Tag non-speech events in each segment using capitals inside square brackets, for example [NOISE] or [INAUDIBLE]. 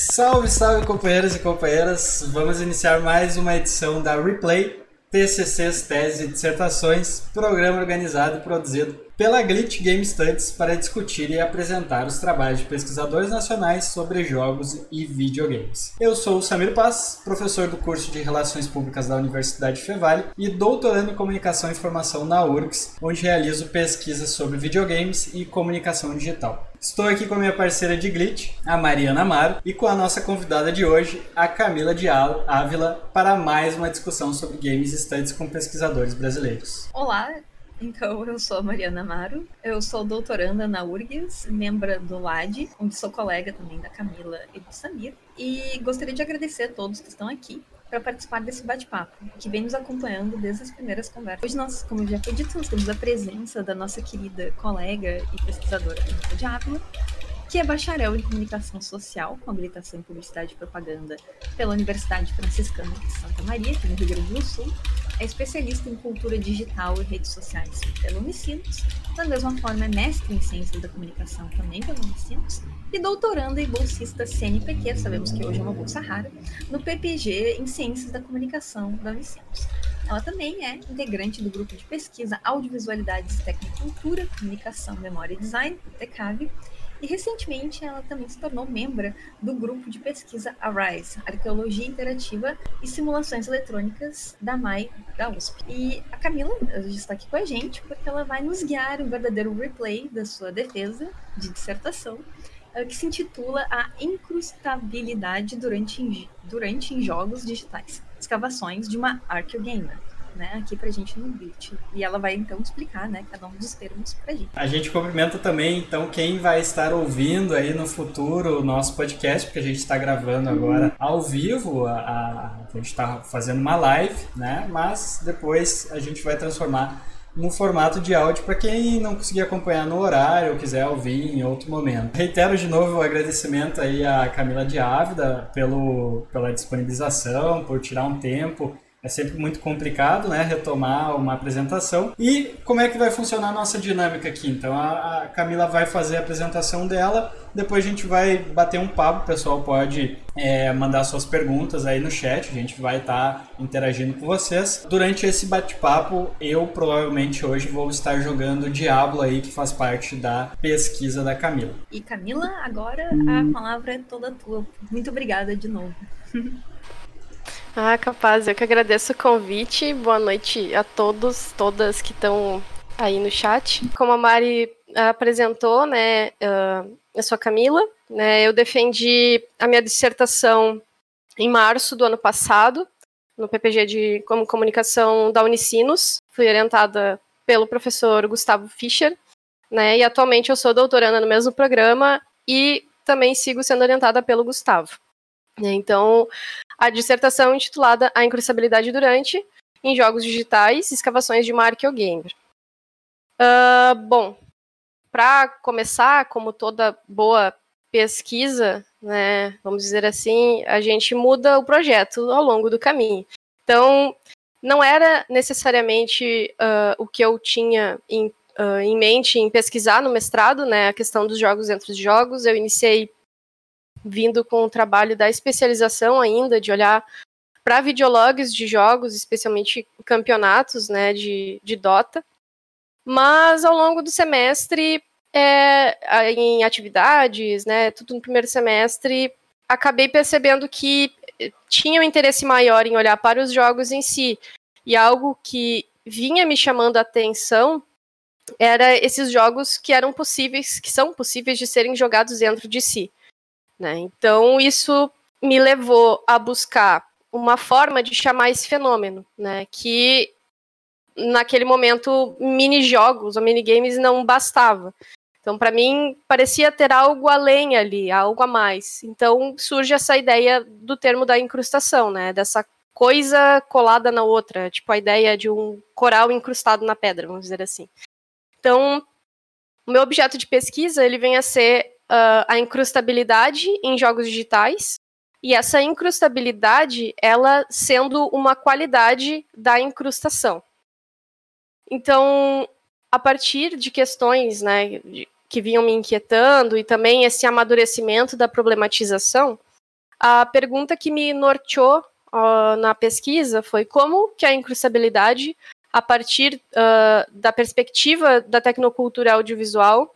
Salve, salve companheiros e companheiras! Vamos iniciar mais uma edição da Replay, TCCs, Teses e Dissertações, programa organizado e produzido pela Glitch Game Studies para discutir e apresentar os trabalhos de pesquisadores nacionais sobre jogos e videogames. Eu sou o Samir Paz, professor do curso de Relações Públicas da Universidade Fevale e doutorando em Comunicação e Informação na URGS, onde realizo pesquisas sobre videogames e comunicação digital. Estou aqui com a minha parceira de Glitch, a Mariana Amaro, e com a nossa convidada de hoje, a Camila de Ávila, para mais uma discussão sobre games studies com pesquisadores brasileiros. Olá, então, eu sou a Mariana Amaro, eu sou doutoranda na URGS, membro do LAD, onde sou colega também da Camila e do Samir, e gostaria de agradecer a todos que estão aqui para participar desse bate-papo, que vem nos acompanhando desde as primeiras conversas. Hoje nós, como já foi dito, nós temos a presença da nossa querida colega e pesquisadora Camila de Ávila, que é bacharel em comunicação social, com habilitação em publicidade e propaganda pela Universidade Franciscana de Santa Maria, aqui no Rio Grande do Sul, é especialista em cultura digital e redes sociais pela Unicinos, da mesma forma é mestre em ciências da comunicação também pela Unicinos, e doutoranda e bolsista CNPq, sabemos que hoje é uma bolsa rara, no PPG em ciências da comunicação da Unicinos. Ela também é integrante do grupo de pesquisa Audiovisualidades, Tecnocultura, Comunicação, Memória e Design, TECAV, e recentemente ela também se tornou membro do grupo de pesquisa ARISE, Arqueologia Interativa e Simulações Eletrônicas da MAI da USP. E a Camila está aqui com a gente porque ela vai nos guiar um verdadeiro replay da sua defesa de dissertação, eh, que se intitula A Incrustabilidade durante, durante em Jogos Digitais, Escavações de uma Arqueogamer né, aqui pra gente no Glitch. E ela vai então explicar, né, cada um dos termos pra gente. A gente cumprimenta também, então, quem vai estar ouvindo aí no futuro o nosso podcast, porque a gente está gravando agora ao vivo, a, a, a gente está fazendo uma live, né, mas depois a gente vai transformar no formato de áudio para quem não conseguir acompanhar no horário ou quiser ouvir em outro momento. Reitero de novo o agradecimento aí à Camila de Ávida pelo, pela disponibilização, por tirar um tempo é sempre muito complicado, né, retomar uma apresentação. E como é que vai funcionar a nossa dinâmica aqui? Então a, a Camila vai fazer a apresentação dela, depois a gente vai bater um papo, o pessoal pode é, mandar suas perguntas aí no chat, a gente vai estar tá interagindo com vocês. Durante esse bate-papo, eu provavelmente hoje vou estar jogando Diablo aí, que faz parte da pesquisa da Camila. E Camila, agora a palavra é toda tua. Muito obrigada de novo. [LAUGHS] Ah, capaz, eu que agradeço o convite. Boa noite a todos, todas que estão aí no chat. Como a Mari apresentou, né, uh, eu sou a Camila, né, eu defendi a minha dissertação em março do ano passado, no PPG de Comunicação da Unicinos. Fui orientada pelo professor Gustavo Fischer, né, e atualmente eu sou doutoranda no mesmo programa e também sigo sendo orientada pelo Gustavo. Então, a dissertação intitulada A Incrustabilidade Durante em Jogos Digitais, Escavações de uma Arqueogamer. Uh, bom, para começar, como toda boa pesquisa, né, vamos dizer assim, a gente muda o projeto ao longo do caminho. Então, não era necessariamente uh, o que eu tinha em, uh, em mente em pesquisar no mestrado, né, a questão dos jogos dentro de jogos. Eu iniciei vindo com o trabalho da especialização ainda, de olhar para videologs de jogos, especialmente campeonatos né, de, de Dota. Mas ao longo do semestre, é, em atividades, né, tudo no primeiro semestre, acabei percebendo que tinha um interesse maior em olhar para os jogos em si. E algo que vinha me chamando a atenção era esses jogos que eram possíveis, que são possíveis de serem jogados dentro de si. Né? Então, isso me levou a buscar uma forma de chamar esse fenômeno, né? que naquele momento mini-jogos ou minigames não bastava. Então, para mim, parecia ter algo além ali, algo a mais. Então, surge essa ideia do termo da incrustação, né? Dessa coisa colada na outra, tipo a ideia de um coral incrustado na pedra, vamos dizer assim. Então, o meu objeto de pesquisa, ele vem a ser uh, a incrustabilidade em jogos digitais, e essa incrustabilidade, ela sendo uma qualidade da incrustação. Então, a partir de questões né, que vinham me inquietando e também esse amadurecimento da problematização, a pergunta que me norteou uh, na pesquisa foi como que a incrustabilidade, a partir uh, da perspectiva da tecnocultura audiovisual,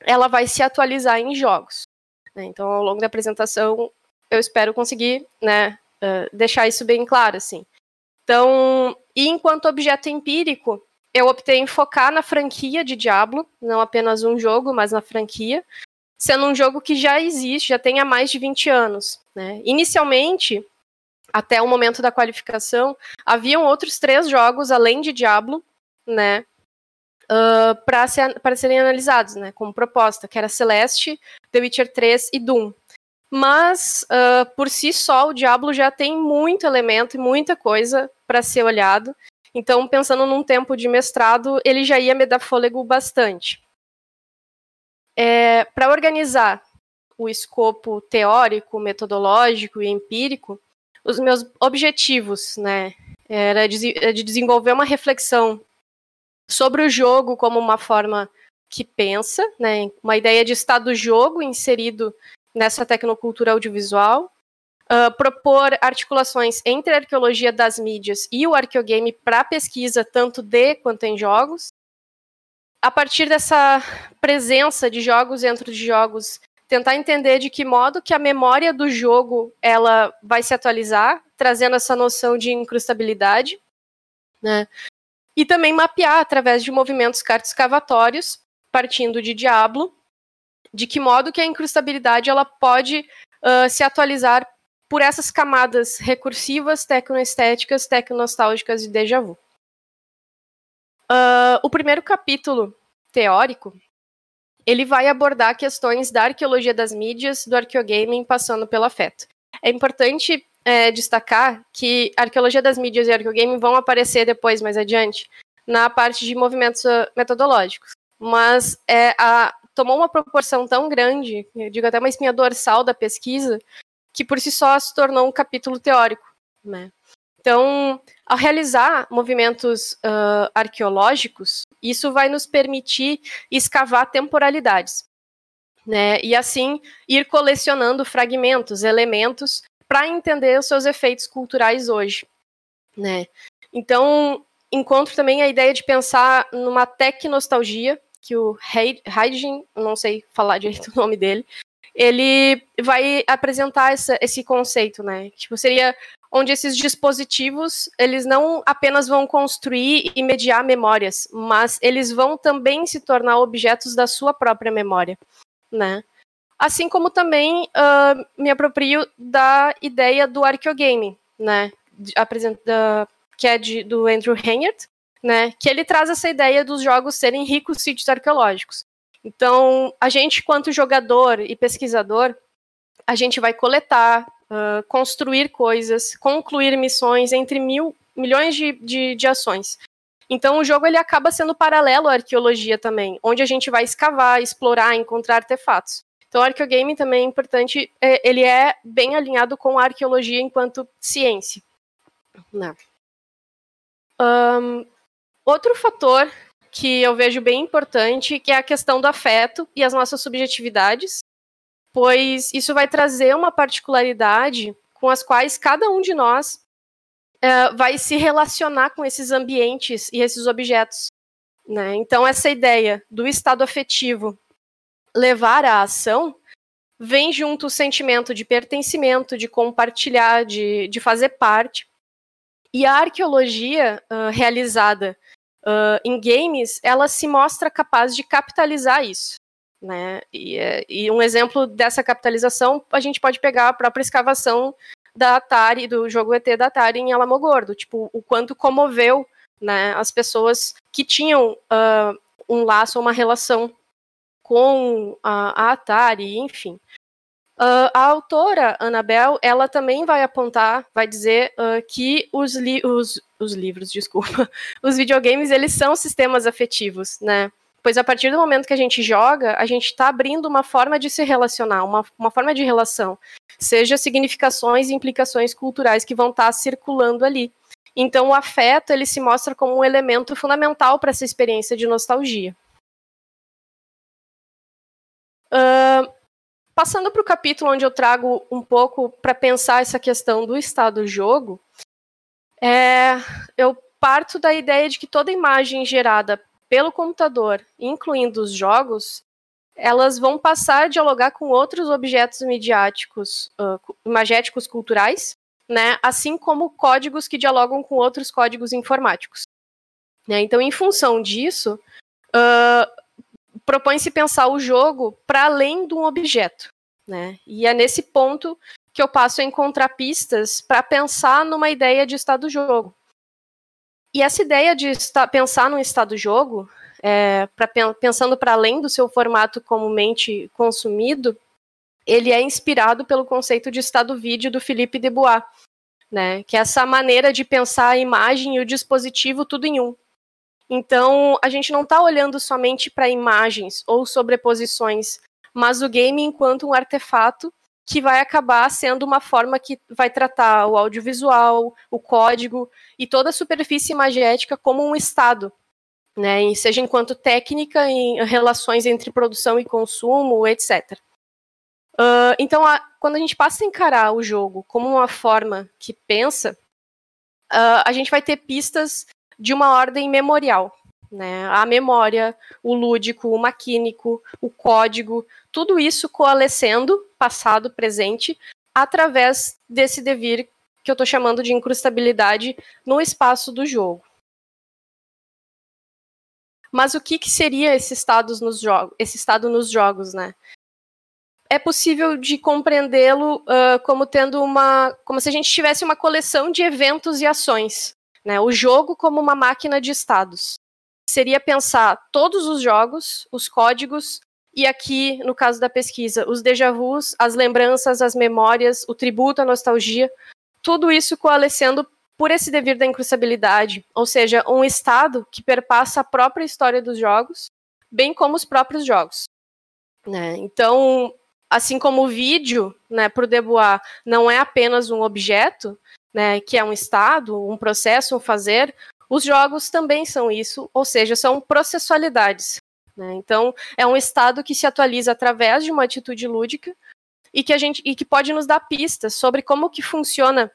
ela vai se atualizar em jogos. Né? Então, ao longo da apresentação, eu espero conseguir né, uh, deixar isso bem claro. Assim. Então, e enquanto objeto empírico, eu optei em focar na franquia de Diablo, não apenas um jogo, mas na franquia, sendo um jogo que já existe, já tem há mais de 20 anos. Né? Inicialmente, até o momento da qualificação, haviam outros três jogos além de Diablo, né, uh, para ser, serem analisados, né, como proposta, que era Celeste, The Witcher 3 e Doom. Mas, uh, por si só, o Diablo já tem muito elemento e muita coisa para ser olhado. Então, pensando num tempo de mestrado, ele já ia me dar fôlego bastante. É, para organizar o escopo teórico, metodológico e empírico, os meus objetivos, né, era de, de desenvolver uma reflexão sobre o jogo como uma forma que pensa, né, uma ideia de estado-jogo inserido nessa tecnocultura audiovisual, uh, propor articulações entre a arqueologia das mídias e o arqueogame para pesquisa tanto de quanto em jogos. A partir dessa presença de jogos dentro de jogos, tentar entender de que modo que a memória do jogo ela vai se atualizar, trazendo essa noção de incrustabilidade, né? E também mapear através de movimentos cartoscavatórios, partindo de Diablo, de que modo que a incrustabilidade ela pode uh, se atualizar por essas camadas recursivas, tecnoestéticas, tecnostálgicas e déjà vu. Uh, o primeiro capítulo teórico ele vai abordar questões da arqueologia das mídias, do arqueogaming, passando pelo afeto. É importante é, destacar que arqueologia das mídias e arqueogaming vão aparecer depois, mais adiante, na parte de movimentos metodológicos. Mas é, a, tomou uma proporção tão grande, digo até uma espinha dorsal da pesquisa, que por si só se tornou um capítulo teórico. Né? Então, ao realizar movimentos uh, arqueológicos, isso vai nos permitir escavar temporalidades. Né? E assim ir colecionando fragmentos, elementos, para entender os seus efeitos culturais hoje. Né? Então, encontro também a ideia de pensar numa tecnostalgia, que o Heidegger, não sei falar direito [LAUGHS] o nome dele, ele vai apresentar essa, esse conceito, né? Tipo, seria onde esses dispositivos, eles não apenas vão construir e mediar memórias, mas eles vão também se tornar objetos da sua própria memória, né? Assim como também uh, me aproprio da ideia do arqueogame, né? Apresenta, que é de, do Andrew Hanyard, né, que ele traz essa ideia dos jogos serem ricos sítios arqueológicos. Então, a gente, quanto jogador e pesquisador, a gente vai coletar, uh, construir coisas, concluir missões entre mil, milhões de, de, de ações. Então, o jogo ele acaba sendo paralelo à arqueologia também, onde a gente vai escavar, explorar, encontrar artefatos. Então, o arqueogame também é importante, é, ele é bem alinhado com a arqueologia enquanto ciência. Né? Um, Outro fator que eu vejo bem importante, que é a questão do afeto e as nossas subjetividades, pois isso vai trazer uma particularidade com as quais cada um de nós é, vai se relacionar com esses ambientes e esses objetos. Né? Então, essa ideia do estado afetivo levar à ação vem junto o sentimento de pertencimento, de compartilhar, de, de fazer parte. E a arqueologia uh, realizada uh, em games, ela se mostra capaz de capitalizar isso. Né? E, é, e, um exemplo dessa capitalização, a gente pode pegar a própria escavação da Atari, do jogo ET da Atari em Alamogordo, tipo, o quanto comoveu né, as pessoas que tinham uh, um laço, uma relação com a, a Atari, enfim. Uh, a autora, Annabel, ela também vai apontar, vai dizer uh, que os, li os, os livros, [LAUGHS] desculpa, os videogames, eles são sistemas afetivos, né? Pois a partir do momento que a gente joga, a gente está abrindo uma forma de se relacionar, uma, uma forma de relação, seja significações e implicações culturais que vão estar tá circulando ali. Então, o afeto ele se mostra como um elemento fundamental para essa experiência de nostalgia. Uh, passando para o capítulo onde eu trago um pouco para pensar essa questão do estado-jogo, é, eu parto da ideia de que toda imagem gerada pelo computador, incluindo os jogos, elas vão passar a dialogar com outros objetos midiáticos, uh, imagéticos culturais, né, assim como códigos que dialogam com outros códigos informáticos. Né? Então, em função disso, uh, propõe-se pensar o jogo para além de um objeto. Né? E é nesse ponto que eu passo a encontrar pistas para pensar numa ideia de estado-jogo. E essa ideia de pensar num estado-jogo, é, pra, pensando para além do seu formato comumente consumido, ele é inspirado pelo conceito de estado-vídeo do Philippe Debois, né, que é essa maneira de pensar a imagem e o dispositivo tudo em um. Então, a gente não está olhando somente para imagens ou sobreposições, mas o game enquanto um artefato que vai acabar sendo uma forma que vai tratar o audiovisual, o código e toda a superfície imagética como um estado, né, seja enquanto técnica em relações entre produção e consumo, etc. Uh, então, a, quando a gente passa a encarar o jogo como uma forma que pensa, uh, a gente vai ter pistas de uma ordem memorial, né? A memória, o lúdico, o maquínico, o código, tudo isso coalescendo, passado, presente, através desse devir que eu estou chamando de incrustabilidade no espaço do jogo. Mas o que, que seria esse, nos esse estado nos jogos, né? É possível de compreendê-lo uh, como tendo uma, como se a gente tivesse uma coleção de eventos e ações, né? O jogo como uma máquina de estados seria pensar todos os jogos, os códigos, e aqui, no caso da pesquisa, os déjà vus, as lembranças, as memórias, o tributo, a nostalgia, tudo isso coalescendo por esse devir da incrustabilidade, ou seja, um estado que perpassa a própria história dos jogos, bem como os próprios jogos. Né? Então, assim como o vídeo, né, para o Debois, não é apenas um objeto, né, que é um estado, um processo, um fazer, os jogos também são isso, ou seja, são processualidades. Né? Então, é um estado que se atualiza através de uma atitude lúdica e que a gente e que pode nos dar pistas sobre como que funciona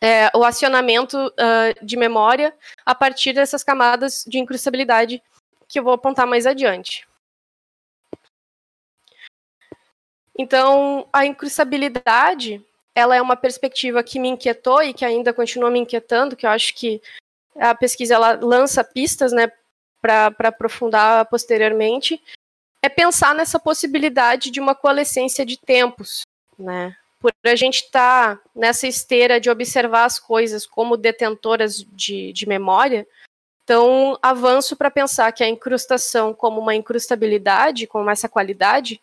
é, o acionamento uh, de memória a partir dessas camadas de incrustabilidade que eu vou apontar mais adiante. Então, a incrustabilidade, ela é uma perspectiva que me inquietou e que ainda continua me inquietando, que eu acho que a pesquisa ela lança pistas, né, para aprofundar posteriormente, é pensar nessa possibilidade de uma coalescência de tempos, né? Por a gente estar tá nessa esteira de observar as coisas como detentoras de, de memória, então avanço para pensar que a incrustação como uma incrustabilidade, como essa qualidade,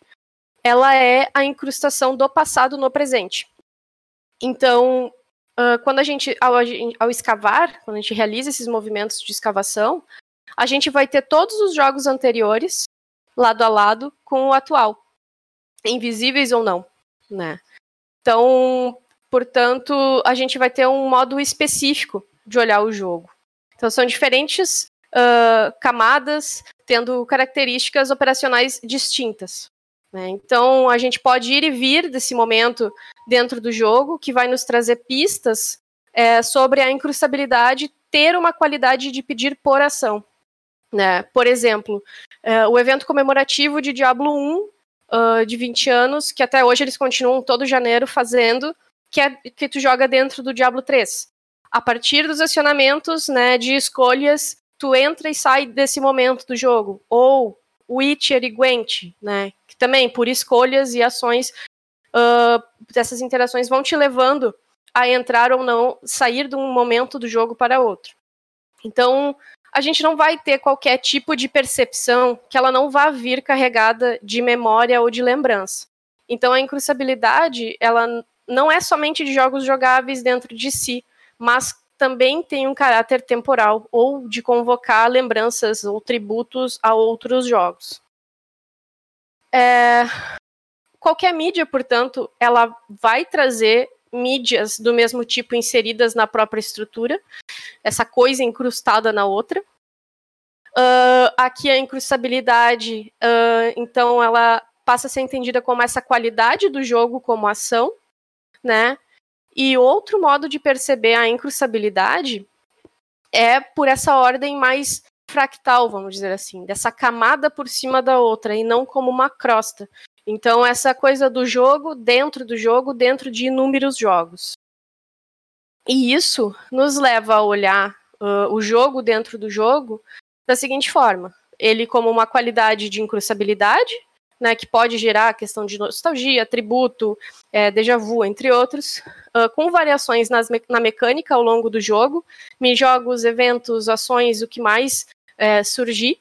ela é a incrustação do passado no presente. Então, uh, quando a gente ao, ao escavar, quando a gente realiza esses movimentos de escavação, a gente vai ter todos os jogos anteriores lado a lado com o atual, invisíveis ou não, né? Então, portanto, a gente vai ter um modo específico de olhar o jogo. Então, são diferentes uh, camadas tendo características operacionais distintas. Né? Então, a gente pode ir e vir desse momento dentro do jogo, que vai nos trazer pistas é, sobre a incrustabilidade ter uma qualidade de pedir por ação. Né? Por exemplo, é, o evento comemorativo de Diablo 1, uh, ah, de 20 anos, que até hoje eles continuam todo janeiro fazendo, que é que tu joga dentro do Diablo 3. A partir dos acionamentos né, de escolhas, tu entra e sai desse momento do jogo. Ou Witcher e Gwent, né? Que também, por escolhas e ações, uh, essas interações vão te levando a entrar ou não, sair de um momento do jogo para outro. Então, a gente não vai ter qualquer tipo de percepção que ela não vá vir carregada de memória ou de lembrança. Então, a incrustabilidade, ela não é somente de jogos jogáveis dentro de si, mas também tem um caráter temporal ou de convocar lembranças ou tributos a outros jogos. É, qualquer mídia, portanto, ela vai trazer mídias do mesmo tipo inseridas na própria estrutura, essa coisa incrustada na outra. Uh, aqui a incrustabilidade, uh, então, ela passa a ser entendida como essa qualidade do jogo como ação, né? E outro modo de perceber a incrustabilidade é por essa ordem mais fractal, vamos dizer assim, dessa camada por cima da outra e não como uma crosta. Então, essa coisa do jogo dentro do jogo, dentro de inúmeros jogos. E isso nos leva a olhar uh, o jogo dentro do jogo da seguinte forma: ele como uma qualidade de incrustabilidade, né, que pode gerar a questão de nostalgia, tributo, é, déjà vu, entre outros, uh, com variações nas na mecânica ao longo do jogo, jogos, eventos, ações, o que mais é, surgir,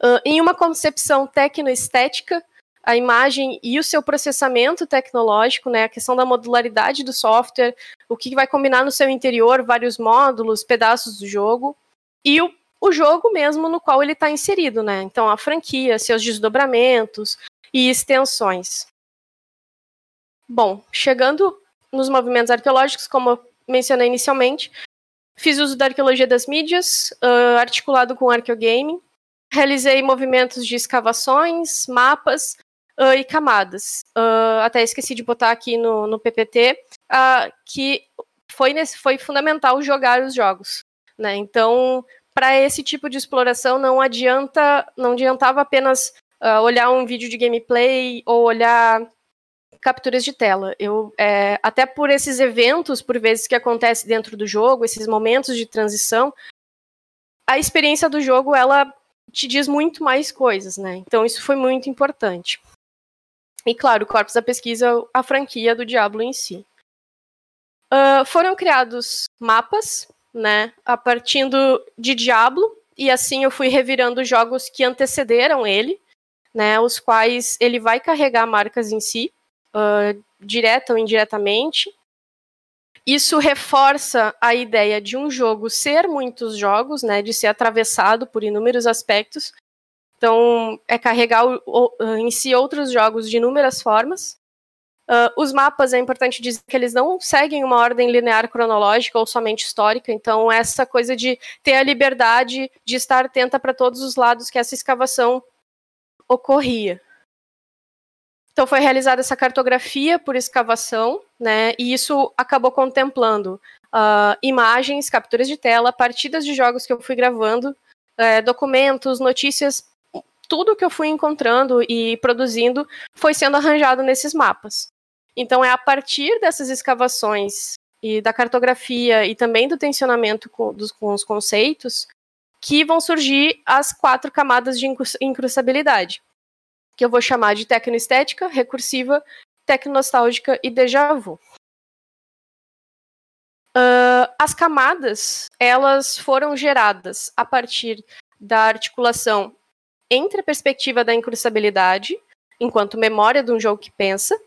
uh, em uma concepção tecnoestética a imagem e o seu processamento tecnológico, né, a questão da modularidade do software, o que vai combinar no seu interior, vários módulos, pedaços do jogo, e o, o jogo mesmo no qual ele está inserido, né? Então a franquia, seus desdobramentos e extensões. Bom, chegando nos movimentos arqueológicos, como eu mencionei inicialmente, fiz uso da arqueologia das mídias, uh, articulado com arqueogaming, realizei movimentos de escavações, mapas, uh, e camadas. Uh, até esqueci de botar aqui no, no PPT uh, que foi, nesse, foi fundamental jogar os jogos. Né? Então, para esse tipo de exploração, não adianta, não adiantava apenas olhar um vídeo de gameplay ou olhar capturas de tela. Eu, é, até por esses eventos, por vezes que acontece dentro do jogo, esses momentos de transição, a experiência do jogo ela te diz muito mais coisas, né? Então isso foi muito importante. E, claro, o corpus da pesquisa, a franquia do Diablo em si. Uh, foram criados mapas, né, a partir de Diablo, e assim eu fui revirando jogos que antecederam ele, né, os quais ele vai carregar marcas em si, uh, direta ou indiretamente. Isso reforça a ideia de um jogo ser muitos jogos, né, de ser atravessado por inúmeros aspectos, então, é carregar o, o, em si outros jogos de inúmeras formas. Uh, os mapas, é importante dizer que eles não seguem uma ordem linear cronológica ou somente histórica, então essa coisa de ter a liberdade de estar atenta para todos os lados que essa escavação ocorria. Então foi realizada essa cartografia por escavação, né, e isso acabou contemplando uh, imagens, capturas de tela, partidas de jogos que eu fui gravando, uh, documentos, notícias tudo que eu fui encontrando e produzindo foi sendo arranjado nesses mapas. Então é a partir dessas escavações e da cartografia e também do tensionamento com, dos, com os conceitos que vão surgir as quatro camadas de incrustabilidade, que eu vou chamar de tecnoestética, recursiva, tecnostálgica e déjà vu. Uh, as camadas, elas foram geradas a partir da articulação entre a perspectiva da incrustabilidade, enquanto memória de um jogo que pensa,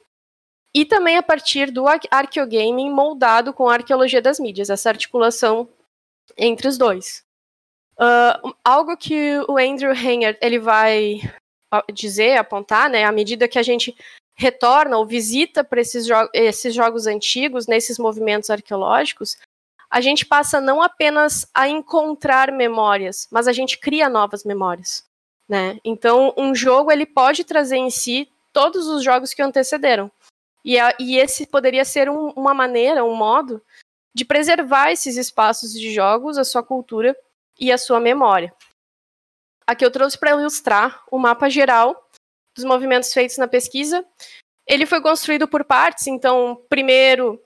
e também a partir do arqueogaming moldado com a arqueologia das mídias, essa articulação entre os dois. Uh, algo que o Andrew Hanger ele vai dizer, apontar, né, à medida que a gente retorna ou visita para esses, jo esses jogos antigos, nesses movimentos arqueológicos, a gente passa não apenas a encontrar memórias, mas a gente cria novas memórias. Né? Então, um jogo ele pode trazer em si todos os jogos que antecederam. E, a, e esse poderia ser um, uma maneira, um modo de preservar esses espaços de jogos, a sua cultura e a sua memória. Aqui eu trouxe para ilustrar o mapa geral dos movimentos feitos na pesquisa. Ele foi construído por partes, então, primeiro,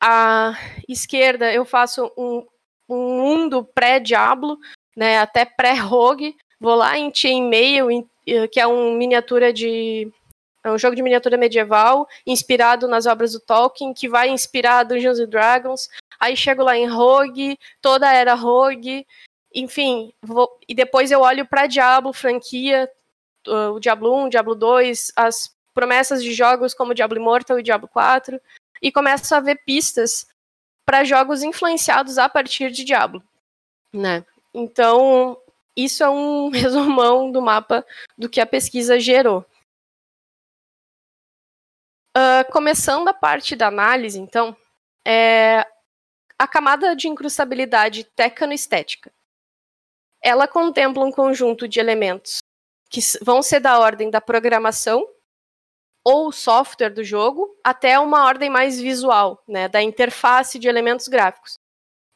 à esquerda eu faço um, um mundo pré-Diablo, né, até pré-Rogue, Vou lá em Chainmail, eh, que é um miniatura de é um jogo de miniatura medieval inspirado nas obras do Tolkien, que vai inspirar Dungeons and Dragons. Aí chego lá em Rogue, toda era Rogue, enfim, vou, e depois eu olho para Diablo, franquia, o Diablo 1, Diablo 2, as promessas de jogos como Diablo Immortal e Diablo 4, e começo a ver pistas para jogos influenciados a partir de Diablo, né? Então, isso é um [LAUGHS] resumão do mapa do que a pesquisa gerou. Uh, começando a parte da análise, então, é a camada de incrustabilidade tecnoestética. Ela contempla um conjunto de elementos que vão ser da ordem da programação ou software do jogo, até uma ordem mais visual, né, da interface de elementos gráficos.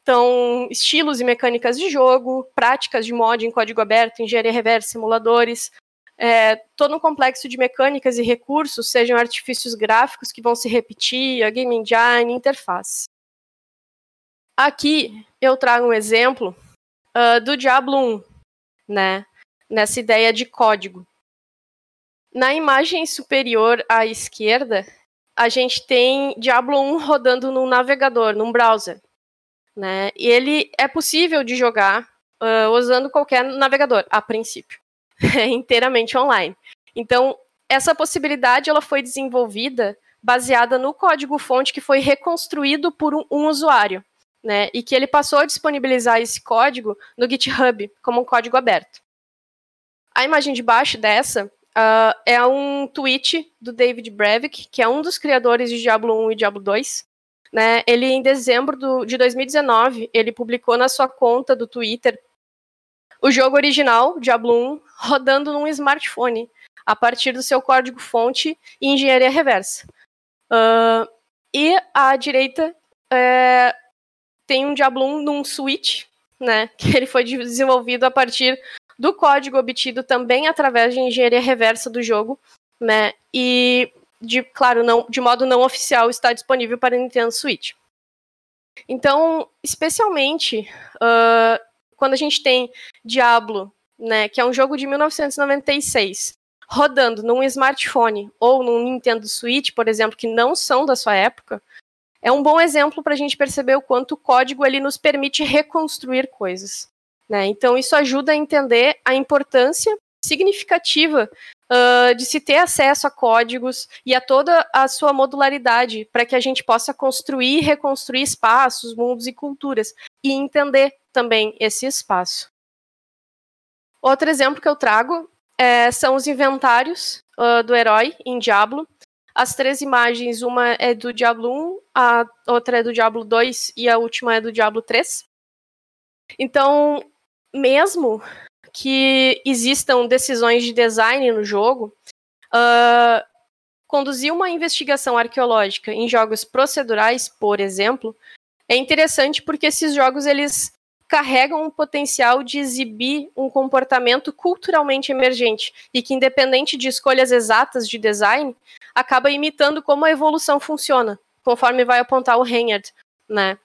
Então, estilos e mecânicas de jogo, práticas de mod em código aberto, engenharia reversa, simuladores, é, todo um complexo de mecânicas e recursos, sejam artifícios gráficos que vão se repetir, a game engine, interface. Aqui eu trago um exemplo uh, do Diablo 1, né? Nessa ideia de código. Na imagem superior à esquerda, a gente tem Diablo 1 rodando num navegador, num browser. Né? E ele é possível de jogar uh, usando qualquer navegador, a princípio. [LAUGHS] É inteiramente online. Então, essa possibilidade ela foi desenvolvida baseada no código-fonte que foi reconstruído por um, um usuário, né? E que ele passou a disponibilizar esse código no GitHub como um código aberto. A imagem de baixo dessa uh, é um tweet do David Brevik, que é um dos criadores de Diablo 1 e Diablo 2. Né? Ele, em dezembro do, de 2019, ele publicou na sua conta do Twitter o jogo original, Diablo 1, rodando num smartphone, a partir do seu código-fonte e engenharia reversa. Uh, e à direita é, tem um Diablo 1 num Switch, né, [LAUGHS] que ele foi desenvolvido a partir do código obtido também através de engenharia reversa do jogo, né, e de, claro, não, de modo não oficial está disponível para Nintendo Switch. Então, especialmente uh, quando a gente tem Diablo, né, que é um jogo de 1996, rodando num smartphone ou num Nintendo Switch, por exemplo, que não são da sua época, é um bom exemplo para a gente perceber o quanto o código ele nos permite reconstruir coisas. Né? Então, isso ajuda a entender a importância significativa uh, de se ter acesso a códigos e a toda a sua modularidade para que a gente possa construir e reconstruir espaços, mundos e culturas e entender também esse espaço. Outro exemplo que eu trago é, são os inventários uh, do herói em Diablo, as três imagens, uma é do Diablo 1, a outra é do Diablo 2 e a última é do Diablo 3. Então, mesmo que existam decisões de design no jogo, uh, conduzir uma investigação arqueológica em jogos procedurais, por exemplo, é interessante porque esses jogos eles carregam um potencial de exibir um comportamento culturalmente emergente e que, independente de escolhas exatas de design, acaba imitando como a evolução funciona, conforme vai apontar o Reinhardt, né?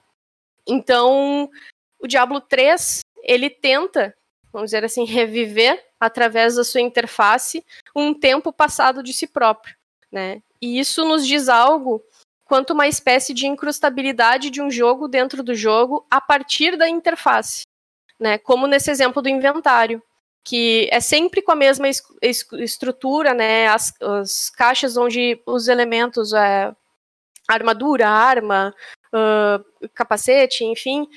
Então, o Diablo 3, ele tenta, vamos dizer assim, reviver através da sua interface um tempo passado de si próprio, né? E isso nos diz algo quanto uma espécie de incrustabilidade de um jogo dentro do jogo a partir da interface, né? Como nesse exemplo do inventário, que é sempre com a mesma es es estrutura, né? As, as, caixas onde os elementos, é, armadura, arma, uh, capacete, enfim,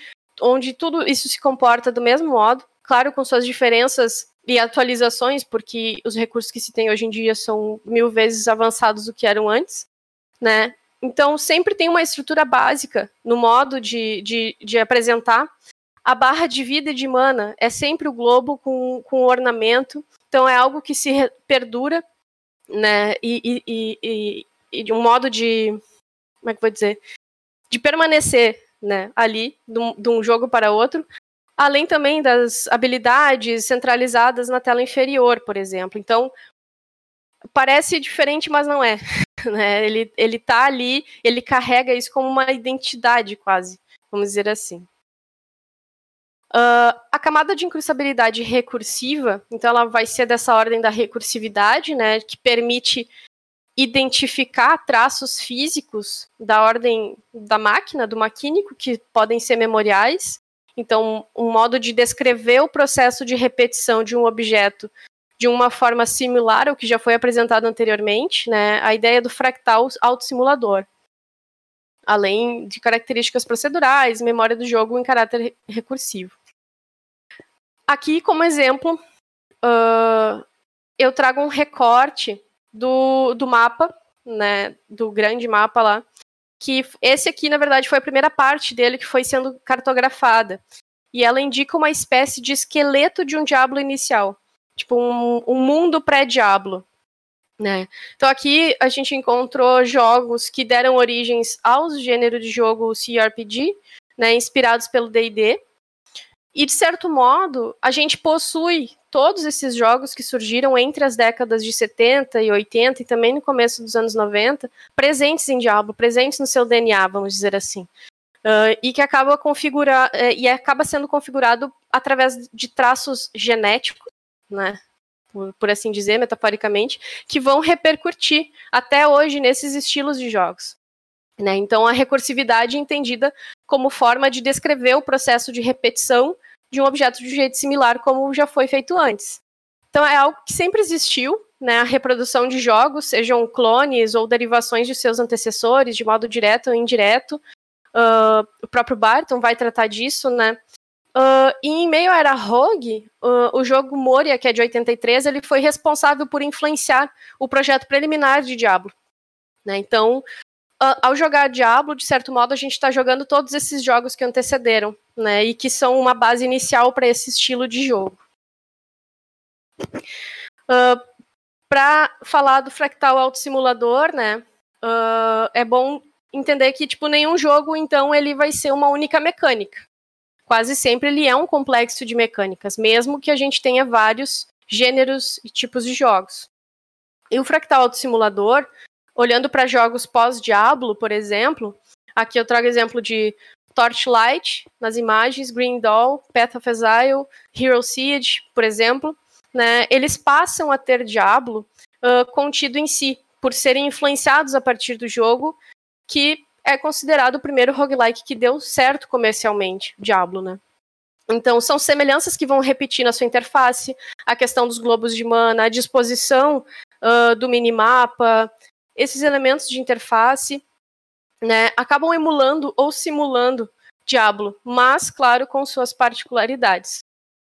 onde tudo isso se comporta do mesmo modo, claro, com suas diferenças e atualizações, porque os recursos que se tem hoje em dia são mil vezes avançados do que eram antes, né? Então, sempre tem uma estrutura básica no modo de, de, de apresentar. A barra de vida e de mana é sempre o globo com, com ornamento. Então, é algo que se perdura, né? E, e, e, e, de um modo de. Como é que vou dizer? De permanecer né, ali, de um, de um jogo para outro. Além também das habilidades centralizadas na tela inferior, por exemplo. Então, parece diferente, mas não é. [LAUGHS] né? Ele, ele tá ali, ele carrega isso como uma identidade quase, vamos dizer assim. Uh, a camada de incrustabilidade recursiva, então ela vai ser dessa ordem da recursividade, né, que permite identificar traços físicos da ordem da máquina, do maquínico, que podem ser memoriais. Então, um modo de descrever o processo de repetição de um objeto de uma forma similar ao que já foi apresentado anteriormente, né, a ideia do fractal autossimulador. além de características procedurais, memória do jogo em caráter recursivo. Aqui, como exemplo, uh, eu trago um recorte do, do mapa, né, do grande mapa lá, que esse aqui, na verdade, foi a primeira parte dele que foi sendo cartografada. E ela indica uma espécie de esqueleto de um diabo inicial. Tipo, um, um mundo pré-diablo. Né? Então aqui a gente encontrou jogos que deram origens aos gêneros de jogo CRPG, né, inspirados pelo D&D. E de certo modo, a gente possui todos esses jogos que surgiram entre as décadas de 70 e 80 e também no começo dos anos 90, presentes em Diablo, presentes no seu DNA, vamos dizer assim. Uh, e que acaba configurar uh, e acaba sendo configurado através de traços genéticos, né? Por, por assim dizer, metaforicamente, que vão repercutir até hoje nesses estilos de jogos. Né? Então, a recursividade é entendida como forma de descrever o processo de repetição de um objeto de um jeito similar como já foi feito antes. Então é algo que sempre existiu, né? A reprodução de jogos, sejam clones ou derivações de seus antecessores, de modo direto ou indireto. Uh, o próprio Barton vai tratar disso, né? Uh, e em meio à era Rogue, uh, o jogo Moria, que é de 83, ele foi responsável por influenciar o projeto preliminar de Diablo. Né? Então, ao jogar Diablo, de certo modo, a gente está jogando todos esses jogos que antecederam, né? E que são uma base inicial para esse estilo de jogo. Uh, para falar do Fractal Auto Simulador, né? Uh, é bom entender que tipo nenhum jogo, então, ele vai ser uma única mecânica. Quase sempre ele é um complexo de mecânicas, mesmo que a gente tenha vários gêneros e tipos de jogos. E o Fractal Auto Simulador olhando para jogos pós-Diablo, por exemplo, aqui eu trago exemplo de Torchlight nas imagens, Green Doll, Path of Exile, Hero Siege, por exemplo, né, eles passam a ter Diablo uh, contido em si, por serem influenciados a partir do jogo, que é considerado o primeiro roguelike que deu certo comercialmente, Diablo, né? Então, são semelhanças que vão repetir na sua interface, a questão dos globos de mana, a disposição uh, do minimapa, esses elementos de interface né, acabam emulando ou simulando Diablo, mas, claro, com suas particularidades.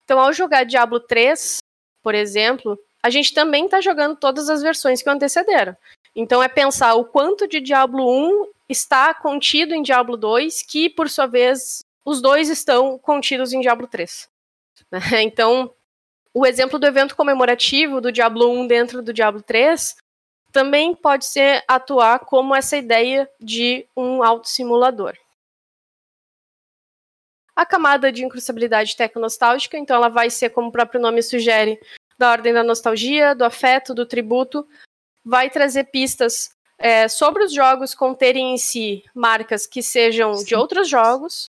Então, ao jogar Diablo 3, por exemplo, a gente também está jogando todas as versões que antecederam. Então, é pensar o quanto de Diablo 1 está contido em Diablo 2, que, por sua vez, os dois estão contidos em Diablo 3. [LAUGHS] Então, o exemplo do evento comemorativo do Diablo 1 dentro do Diablo 3 também pode ser atuar como essa ideia de um autossimulador. A camada de incrustabilidade tecnostálgica, então ela vai ser, como o próprio nome sugere, da ordem da nostalgia, do afeto, do tributo, vai trazer pistas é, sobre os jogos conterem em si marcas que sejam de outros jogos.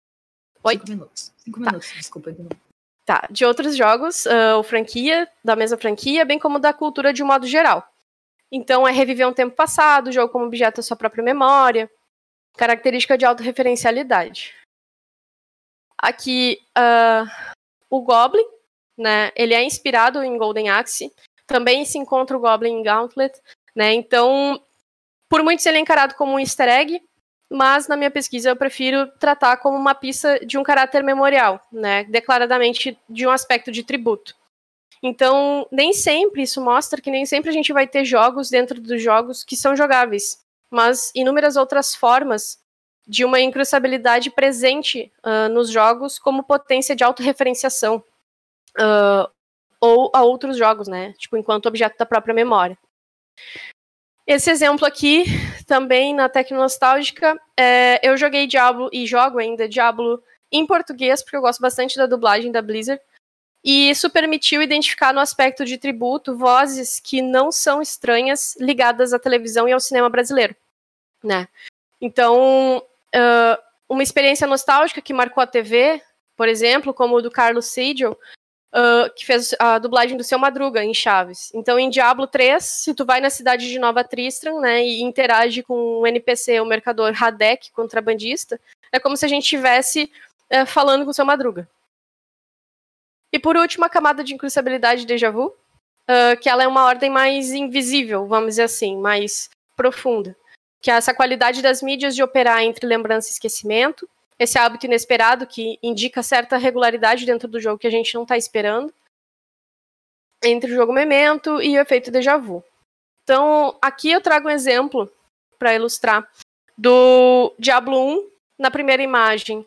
Oi? Cinco minutos. Cinco tá. minutos, desculpa. Tá, de outros jogos, uh, ou franquia, da mesma franquia, bem como da cultura de um modo geral. Então, é reviver um tempo passado, o jogo como objeto da sua própria memória. Característica de autorreferencialidade. Aqui, uh, o Goblin, né, ele é inspirado em Golden Axe. Também se encontra o Goblin em Gauntlet. Né, então, por muitos ele é encarado como um easter egg, mas na minha pesquisa eu prefiro tratar como uma pista de um caráter memorial, né, declaradamente de um aspecto de tributo. Então, nem sempre isso mostra que nem sempre a gente vai ter jogos dentro dos jogos que são jogáveis, mas inúmeras outras formas de uma incrustabilidade presente uh, nos jogos como potência de autorreferenciação uh, ou a outros jogos, né? Tipo, enquanto objeto da própria memória. Esse exemplo aqui, também na Tecnostálgica, é, eu joguei Diablo e jogo ainda Diablo em português, porque eu gosto bastante da dublagem da Blizzard. E isso permitiu identificar no aspecto de tributo vozes que não são estranhas ligadas à televisão e ao cinema brasileiro, né? Então, uh, uma experiência nostálgica que marcou a TV, por exemplo, como o do Carlos Seidel, uh, que fez a dublagem do Seu Madruga em Chaves. Então, em Diablo 3, se tu vai na cidade de Nova Tristram, né, e interage com o NPC, o mercador Hadek, contrabandista, é como se a gente estivesse uh, falando com o Seu Madruga. E por último, a camada de incrustabilidade déjà vu, uh, que ela é uma ordem mais invisível, vamos dizer assim, mais profunda. que é essa qualidade das mídias de operar entre lembrança e esquecimento, esse hábito inesperado que indica certa regularidade dentro do jogo que a gente não está esperando, entre o jogo memento e o efeito déjà vu. Então, aqui eu trago um exemplo para ilustrar do Diablo 1, na primeira imagem.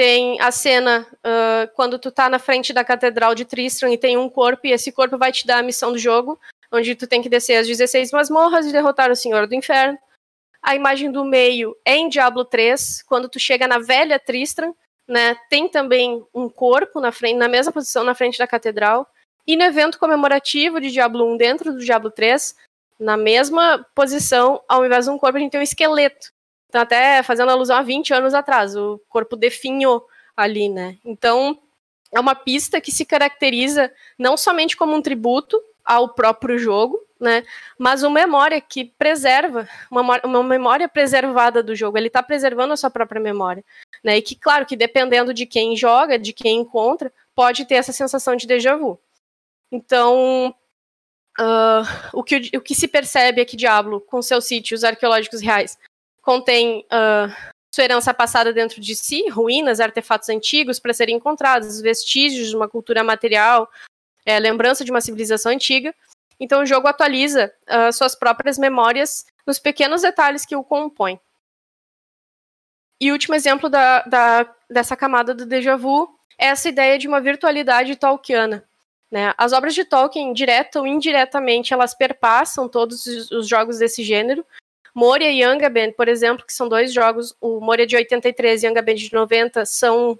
Tem a cena uh, quando tu tá na frente da Catedral de Tristram e tem um corpo, e esse corpo vai te dar a missão do jogo, onde tu tem que descer as 16 masmorras e derrotar o Senhor do Inferno. A imagem do meio é em Diablo 3, quando tu chega na velha Tristram, né, tem também um corpo na frente, na mesma posição na frente da catedral. E no evento comemorativo de Diablo 1 dentro do Diablo 3, na mesma posição, ao invés de um corpo, a gente tem um esqueleto. Então, até fazendo alusão a 20 anos atrás, o corpo definhou ali, né? Então, é uma pista que se caracteriza não somente como um tributo ao próprio jogo, né? Mas uma memória que preserva, uma, uma memória preservada do jogo. Ele está preservando a sua própria memória, né? E que, claro, que dependendo de quem joga, de quem encontra, pode ter essa sensação de déjà vu. Então, uh, o, que, o que se percebe é que Diablo, com seus sítios arqueológicos reais, contém uh, sua herança passada dentro de si, ruínas, artefatos antigos para serem encontrados, vestígios de uma cultura material, é, lembrança de uma civilização antiga. Então o jogo atualiza uh, suas próprias memórias nos pequenos detalhes que o compõem. E último exemplo da, da, dessa camada do déjà vu é essa ideia de uma virtualidade tolkiana. Né? As obras de Tolkien, direta ou indiretamente, elas perpassam todos os jogos desse gênero. Moria e Angaband, por exemplo, que são dois jogos, o Moria de 83 e Angaband de 90, são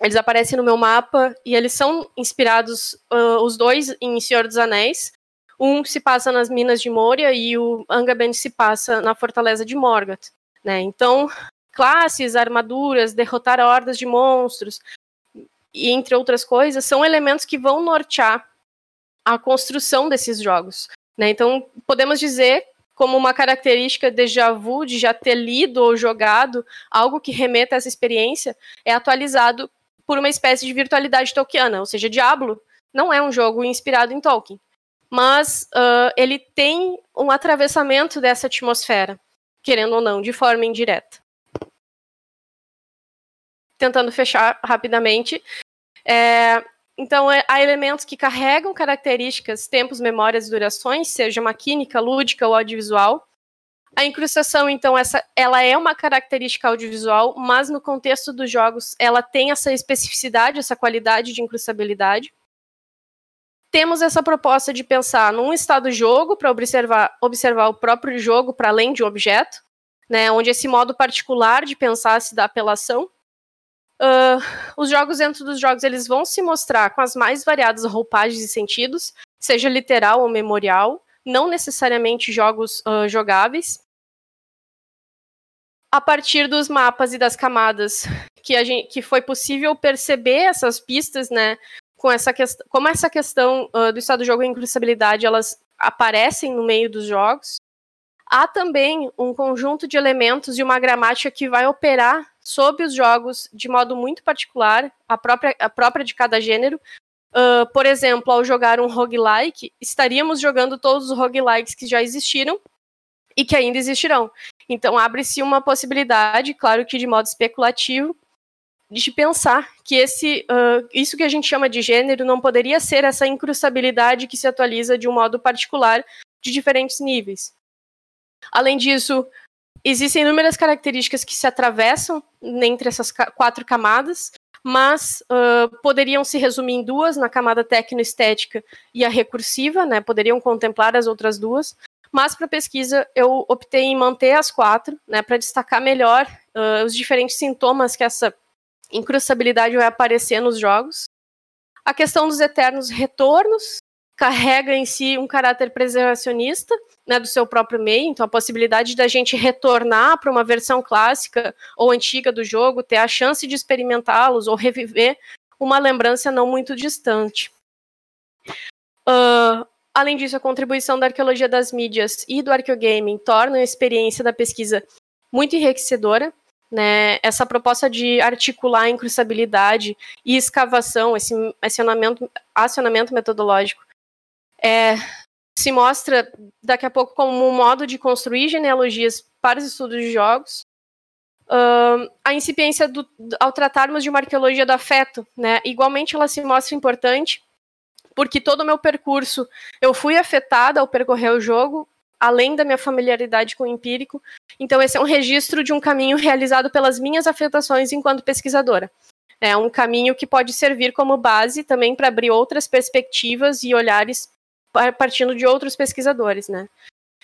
eles aparecem no meu mapa e eles são inspirados, uh, os dois, em Senhor dos Anéis. Um se passa nas minas de Moria e o Angaband se passa na fortaleza de Morgoth. Né? Então, classes, armaduras, derrotar hordas de monstros, e entre outras coisas, são elementos que vão nortear a construção desses jogos. Né? Então, podemos dizer como uma característica déjà vu, de já ter lido ou jogado algo que remeta a essa experiência, é atualizado por uma espécie de virtualidade tolkiana, ou seja, Diablo não é um jogo inspirado em Tolkien, mas uh, ele tem um atravessamento dessa atmosfera, querendo ou não, de forma indireta. Tentando fechar rapidamente. É, então, é, há elementos que carregam características, tempos, memórias e durações, seja maquínica, lúdica ou audiovisual, a incrustação, então, essa, ela é uma característica audiovisual, mas no contexto dos jogos ela tem essa especificidade, essa qualidade de incrustabilidade. Temos essa proposta de pensar num estado jogo para observar, observar o próprio jogo para além de um objeto, né, onde esse modo particular de pensar se dá apelação. Uh, os jogos dentro dos jogos eles vão se mostrar com as mais variadas roupagens e sentidos, seja literal ou memorial, não necessariamente jogos uh, jogáveis a partir dos mapas e das camadas que, a gente, que foi possível perceber essas pistas, né? Com essa questão, como essa questão uh, do estado do jogo e incrustabilidade, elas aparecem no meio dos jogos. Há também um conjunto de elementos e uma gramática que vai operar sobre os jogos de modo muito particular, a própria, a própria de cada gênero. Uh, por exemplo, ao jogar um roguelike, estaríamos jogando todos os roguelikes que já existiram e que ainda existirão. Então abre-se uma possibilidade, claro que de modo especulativo, de pensar que esse, uh, isso que a gente chama de gênero não poderia ser essa incrustabilidade que se atualiza de um modo particular de diferentes níveis. Além disso, existem inúmeras características que se atravessam entre essas quatro camadas, mas uh, poderiam se resumir em duas, na camada tecnoestética e a recursiva, né, poderiam contemplar as outras duas, mas para pesquisa eu optei em manter as quatro, né, para destacar melhor uh, os diferentes sintomas que essa incrustabilidade vai aparecer nos jogos. A questão dos eternos retornos carrega em si um caráter preservacionista né, do seu próprio meio, então a possibilidade da gente retornar para uma versão clássica ou antiga do jogo, ter a chance de experimentá-los ou reviver uma lembrança não muito distante. Uh, Além disso, a contribuição da arqueologia das mídias e do arqueogaming torna a experiência da pesquisa muito enriquecedora. Né? Essa proposta de articular a incrustabilidade e escavação, esse acionamento, acionamento metodológico, é se mostra daqui a pouco como um modo de construir genealogias para os estudos de jogos. Uh, a incipiência do, ao tratarmos de uma arqueologia do afeto, né? Igualmente ela se mostra importante porque todo o meu percurso eu fui afetada ao percorrer o jogo, além da minha familiaridade com o empírico. Então esse é um registro de um caminho realizado pelas minhas afetações enquanto pesquisadora. É um caminho que pode servir como base também para abrir outras perspectivas e olhares partindo de outros pesquisadores, né?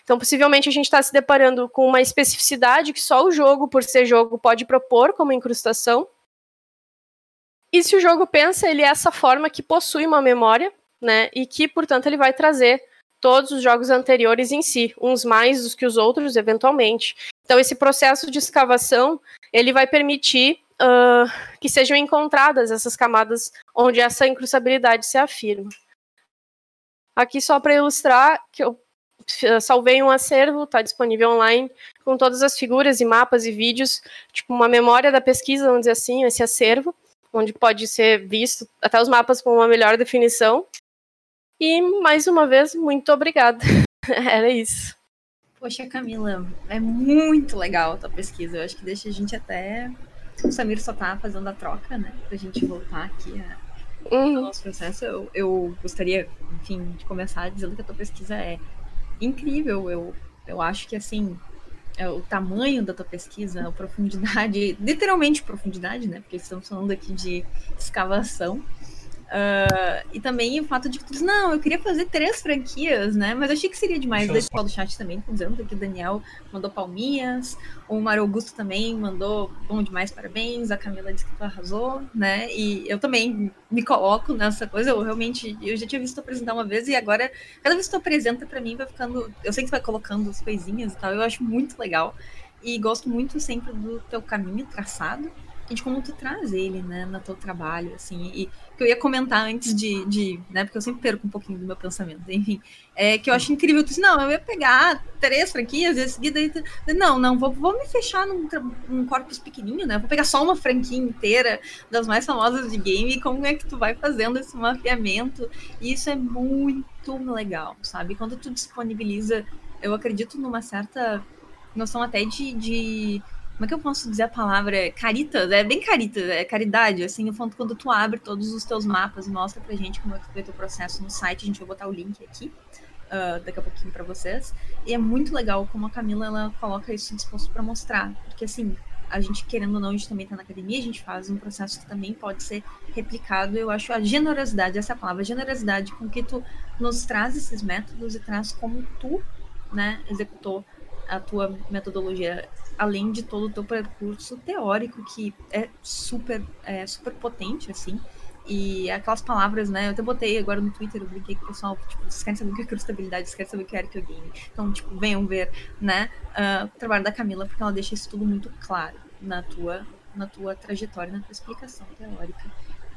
Então, possivelmente a gente está se deparando com uma especificidade que só o jogo, por ser jogo, pode propor como incrustação. E se o jogo pensa, ele é essa forma que possui uma memória, né? E que, portanto, ele vai trazer todos os jogos anteriores em si, uns mais do que os outros, eventualmente. Então, esse processo de escavação, ele vai permitir uh, que sejam encontradas essas camadas onde essa incrustabilidade se afirma. Aqui só para ilustrar que eu salvei um acervo, está disponível online, com todas as figuras e mapas e vídeos, tipo uma memória da pesquisa, vamos dizer assim, esse acervo, onde pode ser visto até os mapas com uma melhor definição. E mais uma vez, muito obrigada. [LAUGHS] Era isso. Poxa, Camila, é muito legal a tua pesquisa. Eu acho que deixa a gente até. O Samir só tá fazendo a troca, né? Pra gente voltar aqui a, uhum. ao nosso processo. Eu, eu gostaria, enfim, de começar dizendo que a tua pesquisa é incrível. Eu, eu acho que, assim, é o tamanho da tua pesquisa, a profundidade, [LAUGHS] literalmente profundidade, né? Porque estamos falando aqui de escavação. Uh, e também o fato de que tu diz, não, eu queria fazer três franquias, né? Mas achei que seria demais. Deixa o do chat também, dizendo que o Daniel mandou palminhas, o Mário Augusto também mandou bom demais, parabéns. A Camila disse que tu arrasou, né? E eu também me coloco nessa coisa. Eu realmente, eu já tinha visto tu apresentar uma vez e agora, cada vez que tu apresenta para mim, vai ficando. Eu sei que tu vai colocando as coisinhas e tal, eu acho muito legal. E gosto muito sempre do teu caminho traçado e de como tu traz ele, né, no teu trabalho, assim, e que eu ia comentar antes de, de, né, porque eu sempre perco um pouquinho do meu pensamento, enfim, é que eu acho incrível, tu disse, não, eu ia pegar três franquias e seguida, e, não, não, vou, vou me fechar num, num corpus pequenininho, né, vou pegar só uma franquia inteira das mais famosas de game, e como é que tu vai fazendo esse mapeamento, e isso é muito legal, sabe, quando tu disponibiliza, eu acredito numa certa noção até de, de como é que eu posso dizer a palavra? Caritas, é bem caritas, é caridade, assim, no fundo, quando tu abre todos os teus mapas e mostra pra gente como é que foi o teu processo no site, a gente vai botar o link aqui, uh, daqui a pouquinho para vocês, e é muito legal como a Camila, ela coloca isso disposto para mostrar, porque assim, a gente, querendo ou não, a gente também tá na academia, a gente faz um processo que também pode ser replicado, eu acho a generosidade, essa é a palavra, generosidade com que tu nos traz esses métodos e traz como tu, né, executou a tua metodologia além de todo o teu percurso teórico que é super, é, super potente, assim. E aquelas palavras, né? Eu até botei agora no Twitter, eu brinquei com o pessoal, tipo, vocês querem saber o que é crustabilidade, vocês querem saber o que é arqueogame. Então, tipo, venham ver, né? Uh, o trabalho da Camila, porque ela deixa isso tudo muito claro na tua, na tua trajetória, na tua explicação teórica.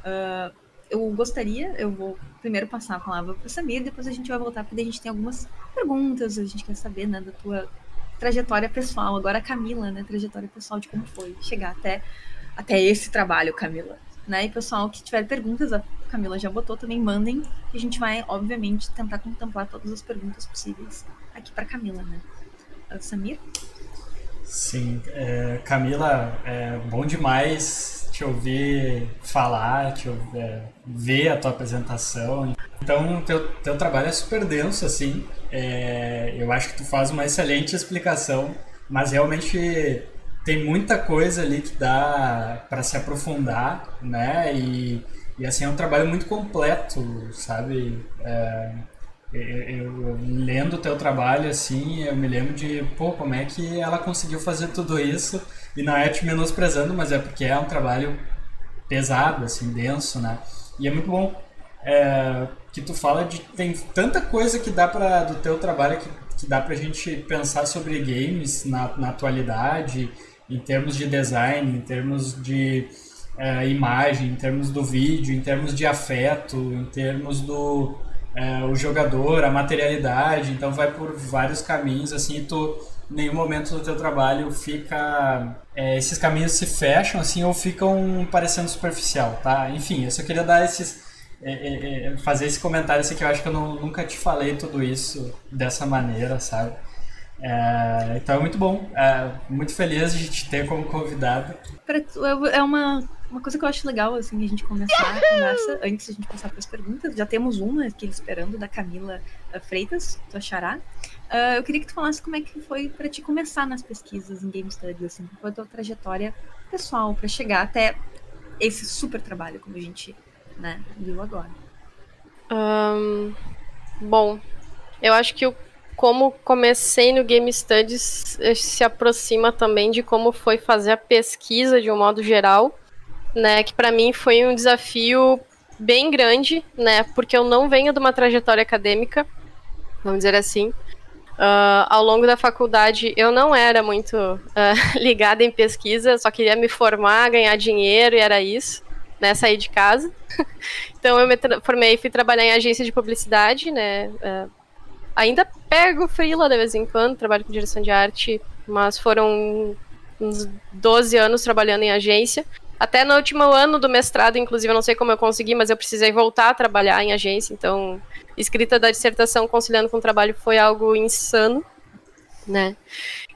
Uh, eu gostaria, eu vou primeiro passar a palavra para o Samir, depois a gente vai voltar, porque a gente tem algumas perguntas, a gente quer saber, né, da tua trajetória pessoal. Agora a Camila, né? Trajetória pessoal de como foi chegar até, até esse trabalho, Camila. Né? E pessoal que tiver perguntas, a Camila já botou também, mandem. E a gente vai, obviamente, tentar contemplar todas as perguntas possíveis aqui para Camila, né? Samir? Sim, é, Camila, é bom demais te ouvir falar, te ouvir, é, ver a tua apresentação. Então, teu, teu trabalho é super denso, assim. É, eu acho que tu faz uma excelente explicação, mas realmente tem muita coisa ali que dá para se aprofundar, né? E, e assim é um trabalho muito completo, sabe? É, eu, lendo o teu trabalho assim, eu me lembro de, pô, como é que ela conseguiu fazer tudo isso? E não é te menosprezando, mas é porque é um trabalho pesado, assim, denso, né? E é muito bom é, que tu fala de tem tanta coisa que dá para do teu trabalho que, que dá pra gente pensar sobre games na, na atualidade, em termos de design, em termos de é, imagem, em termos do vídeo, em termos de afeto, em termos do é, o jogador, a materialidade, então vai por vários caminhos assim, tu nenhum momento do teu trabalho fica é, esses caminhos se fecham assim ou ficam parecendo superficial, tá? Enfim, eu só queria dar esses é, é, é, fazer esse comentário assim que eu acho que eu não, nunca te falei tudo isso dessa maneira, sabe? É, então é muito bom, é, muito feliz de te ter como convidado. É uma, uma coisa que eu acho legal, assim, a gente começar a conversa, antes de a gente passar para as perguntas. Já temos uma aqui esperando, da Camila eh, Freitas, do Xará. Uh, eu queria que tu falasse como é que foi para te começar nas pesquisas em Game Studies, assim, qual foi a tua trajetória pessoal para chegar até esse super trabalho, como a gente né, viu agora. Um, bom, eu acho que o como comecei no Game Studies eh, se aproxima também de como foi fazer a pesquisa de um modo geral, né? Que para mim foi um desafio bem grande, né? Porque eu não venho de uma trajetória acadêmica, vamos dizer assim. Uh, ao longo da faculdade eu não era muito uh, [LAUGHS] ligada em pesquisa, só queria me formar, ganhar dinheiro e era isso, né? Sair de casa. [LAUGHS] então eu me formei e fui trabalhar em agência de publicidade, né? Uh, Ainda pego freela de vez em quando, trabalho com direção de arte, mas foram uns 12 anos trabalhando em agência. Até no último ano do mestrado, inclusive, eu não sei como eu consegui, mas eu precisei voltar a trabalhar em agência, então escrita da dissertação conciliando com o trabalho foi algo insano, né?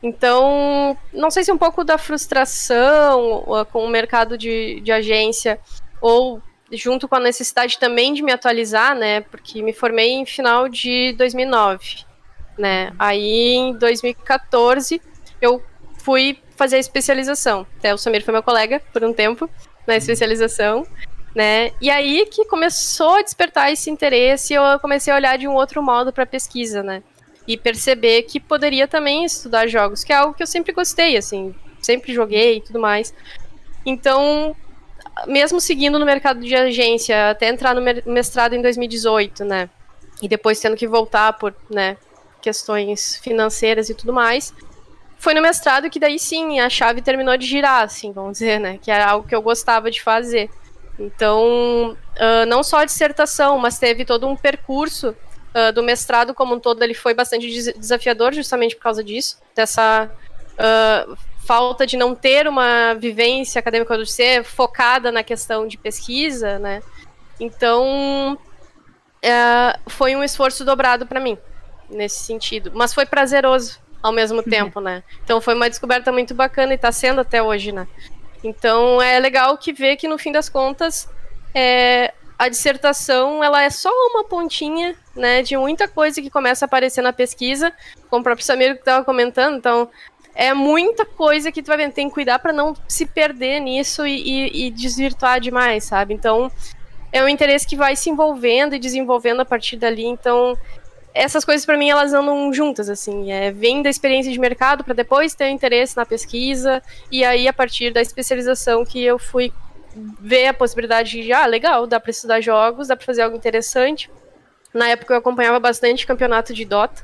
Então, não sei se um pouco da frustração com o mercado de, de agência ou junto com a necessidade também de me atualizar, né? Porque me formei em final de 2009, né? Aí em 2014 eu fui fazer a especialização. Até o Samir foi meu colega por um tempo na especialização, né? E aí que começou a despertar esse interesse, eu comecei a olhar de um outro modo para pesquisa, né? E perceber que poderia também estudar jogos, que é algo que eu sempre gostei, assim, sempre joguei e tudo mais. Então, mesmo seguindo no mercado de agência, até entrar no mestrado em 2018, né? E depois tendo que voltar por, né, questões financeiras e tudo mais. Foi no mestrado que daí sim a chave terminou de girar, assim, vamos dizer, né? Que era algo que eu gostava de fazer. Então, uh, não só a dissertação, mas teve todo um percurso uh, do mestrado como um todo, ele foi bastante desafiador justamente por causa disso, dessa uh, falta de não ter uma vivência acadêmica do ser focada na questão de pesquisa, né? Então, foi um esforço dobrado para mim nesse sentido, mas foi prazeroso ao mesmo tempo, né? Então foi uma descoberta muito bacana e está sendo até hoje, né? Então é legal que ver que no fim das contas é, a dissertação ela é só uma pontinha, né, de muita coisa que começa a aparecer na pesquisa, como o próprio Samir que estava comentando. Então é muita coisa que tu vai tem que cuidar para não se perder nisso e, e, e, desvirtuar demais, sabe? Então, é um interesse que vai se envolvendo e desenvolvendo a partir dali. Então, essas coisas para mim elas andam juntas, assim. É, vem da experiência de mercado para depois ter interesse na pesquisa e aí a partir da especialização que eu fui ver a possibilidade de, ah, legal, dá para estudar jogos, dá para fazer algo interessante. Na época eu acompanhava bastante campeonato de Dota.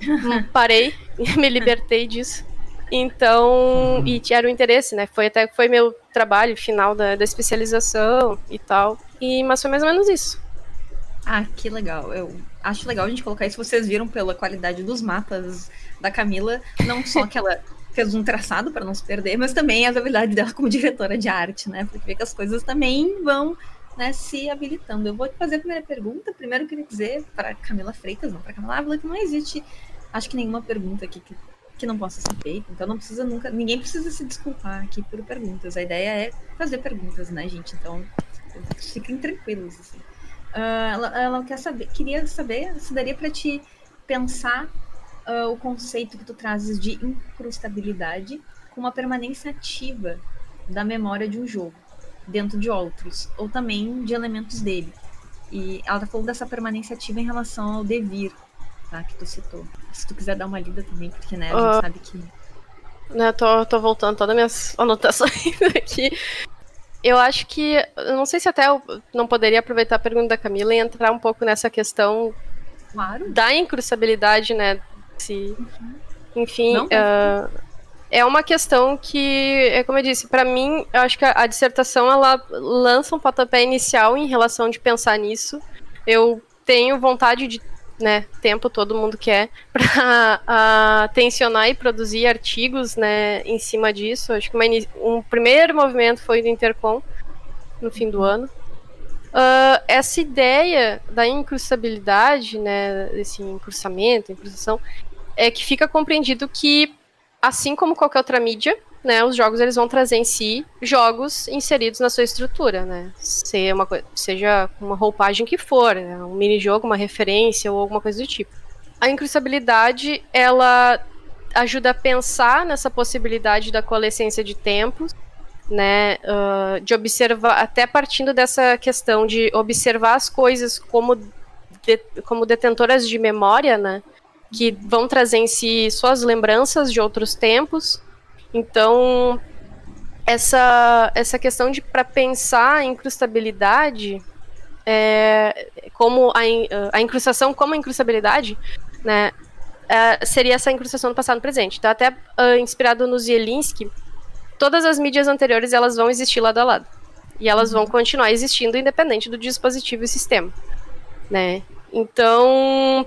[LAUGHS] Parei, me libertei disso. Então, e era o interesse, né? Foi até foi meu trabalho final da, da especialização e tal. E, mas foi mais ou menos isso. Ah, que legal. Eu acho legal a gente colocar isso. Vocês viram pela qualidade dos mapas da Camila, não só que ela [LAUGHS] fez um traçado para não se perder, mas também as habilidades dela como diretora de arte, né? Porque vê que as coisas também vão né, se habilitando. Eu vou fazer a primeira pergunta. Primeiro, eu queria dizer para Camila Freitas, não para Camila Ávila, que não existe, acho que nenhuma pergunta aqui que que não possa ser feito. Então não precisa nunca, ninguém precisa se desculpar aqui por perguntas. A ideia é fazer perguntas, né, gente? Então fiquem tranquilos. Assim. Uh, ela, ela, quer saber, queria saber se daria para te pensar uh, o conceito que tu trazes de incrustabilidade com uma permanência ativa da memória de um jogo dentro de outros, ou também de elementos dele. E ela tá falando dessa permanência ativa em relação ao devir, tá? Que tu citou. Se tu quiser dar uma lida também, porque né, a gente uh, sabe que. Né, tô, tô voltando todas as minhas anotações [LAUGHS] aqui. Eu acho que. Eu não sei se até eu não poderia aproveitar a pergunta da Camila e entrar um pouco nessa questão claro. da incrustabilidade, né? Se, uhum. Enfim. Não, uh, é uma questão que, é como eu disse, para mim, eu acho que a, a, dissertação ela lança um pontapé inicial em relação de pensar nisso. Eu tenho vontade de né, tempo todo mundo quer [LAUGHS] para tensionar e produzir artigos, né, em cima disso. Acho que um primeiro movimento foi do Intercom no fim do ano. uh, essa ideia da incrustabilidade, né, desse encrustamento, incrustação, é que fica compreendido que, assim como qualquer outra mídia, né, os jogos eles vão trazer em si jogos inseridos na sua estrutura, né, seja uma, seja uma roupagem que for, né, um mini-jogo, uma referência ou alguma coisa do tipo. A incrustabilidade, ela ajuda a pensar nessa possibilidade da coalescência de tempos, né, uh, de observar, até partindo dessa questão de observar as coisas como, de, como detentoras de memória, né, que vão trazer em si suas lembranças de outros tempos. Então, essa, essa questão de para pensar a incrustabilidade, é, como a, a incrustação como a incrustabilidade, né, é, seria essa incrustação do passado no presente. Então, até uh, inspirado no Zielinski, todas as mídias anteriores elas vão existir lado a lado. E elas vão continuar existindo independente do dispositivo e sistema. Né? Então,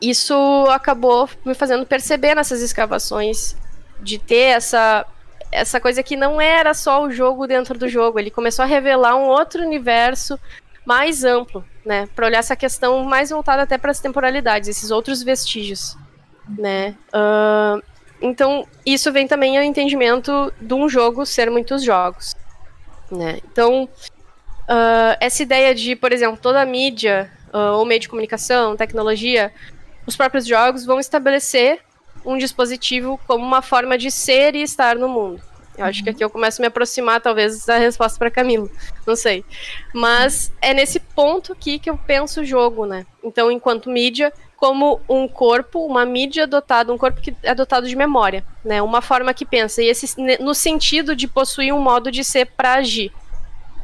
isso acabou me fazendo perceber nessas escavações de ter essa essa coisa que não era só o jogo dentro do jogo, ele começou a revelar um outro universo mais amplo, né, para olhar essa questão mais voltada até para as temporalidades, esses outros vestígios, né. Uh, então isso vem também ao entendimento de um jogo ser muitos jogos, né. Então uh, essa ideia de, por exemplo, toda a mídia uh, ou meio de comunicação, tecnologia, os próprios jogos vão estabelecer um dispositivo como uma forma de ser e estar no mundo. Eu acho que aqui eu começo a me aproximar, talvez, da resposta para Camilo. Não sei. Mas é nesse ponto aqui que eu penso o jogo, né? Então, enquanto mídia, como um corpo, uma mídia dotada, um corpo que é dotado de memória, né? Uma forma que pensa. E esse, no sentido de possuir um modo de ser para agir.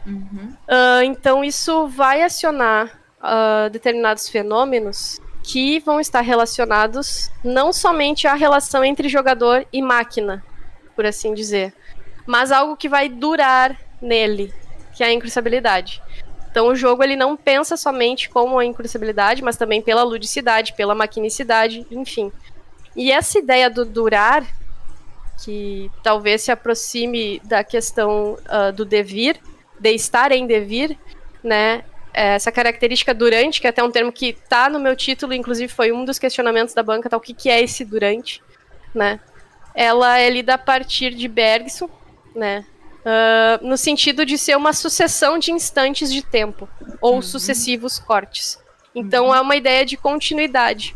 Uhum. Uh, então, isso vai acionar uh, determinados fenômenos que vão estar relacionados não somente à relação entre jogador e máquina, por assim dizer, mas algo que vai durar nele, que é a incrucibilidade. Então o jogo ele não pensa somente como a incrucibilidade, mas também pela ludicidade, pela maquinicidade, enfim. E essa ideia do durar, que talvez se aproxime da questão uh, do devir, de estar em devir, né? Essa característica durante, que é até um termo que está no meu título, inclusive foi um dos questionamentos da banca, tá, o que, que é esse durante, né? Ela é lida a partir de Bergson, né? Uh, no sentido de ser uma sucessão de instantes de tempo ou uhum. sucessivos cortes. Então uhum. é uma ideia de continuidade.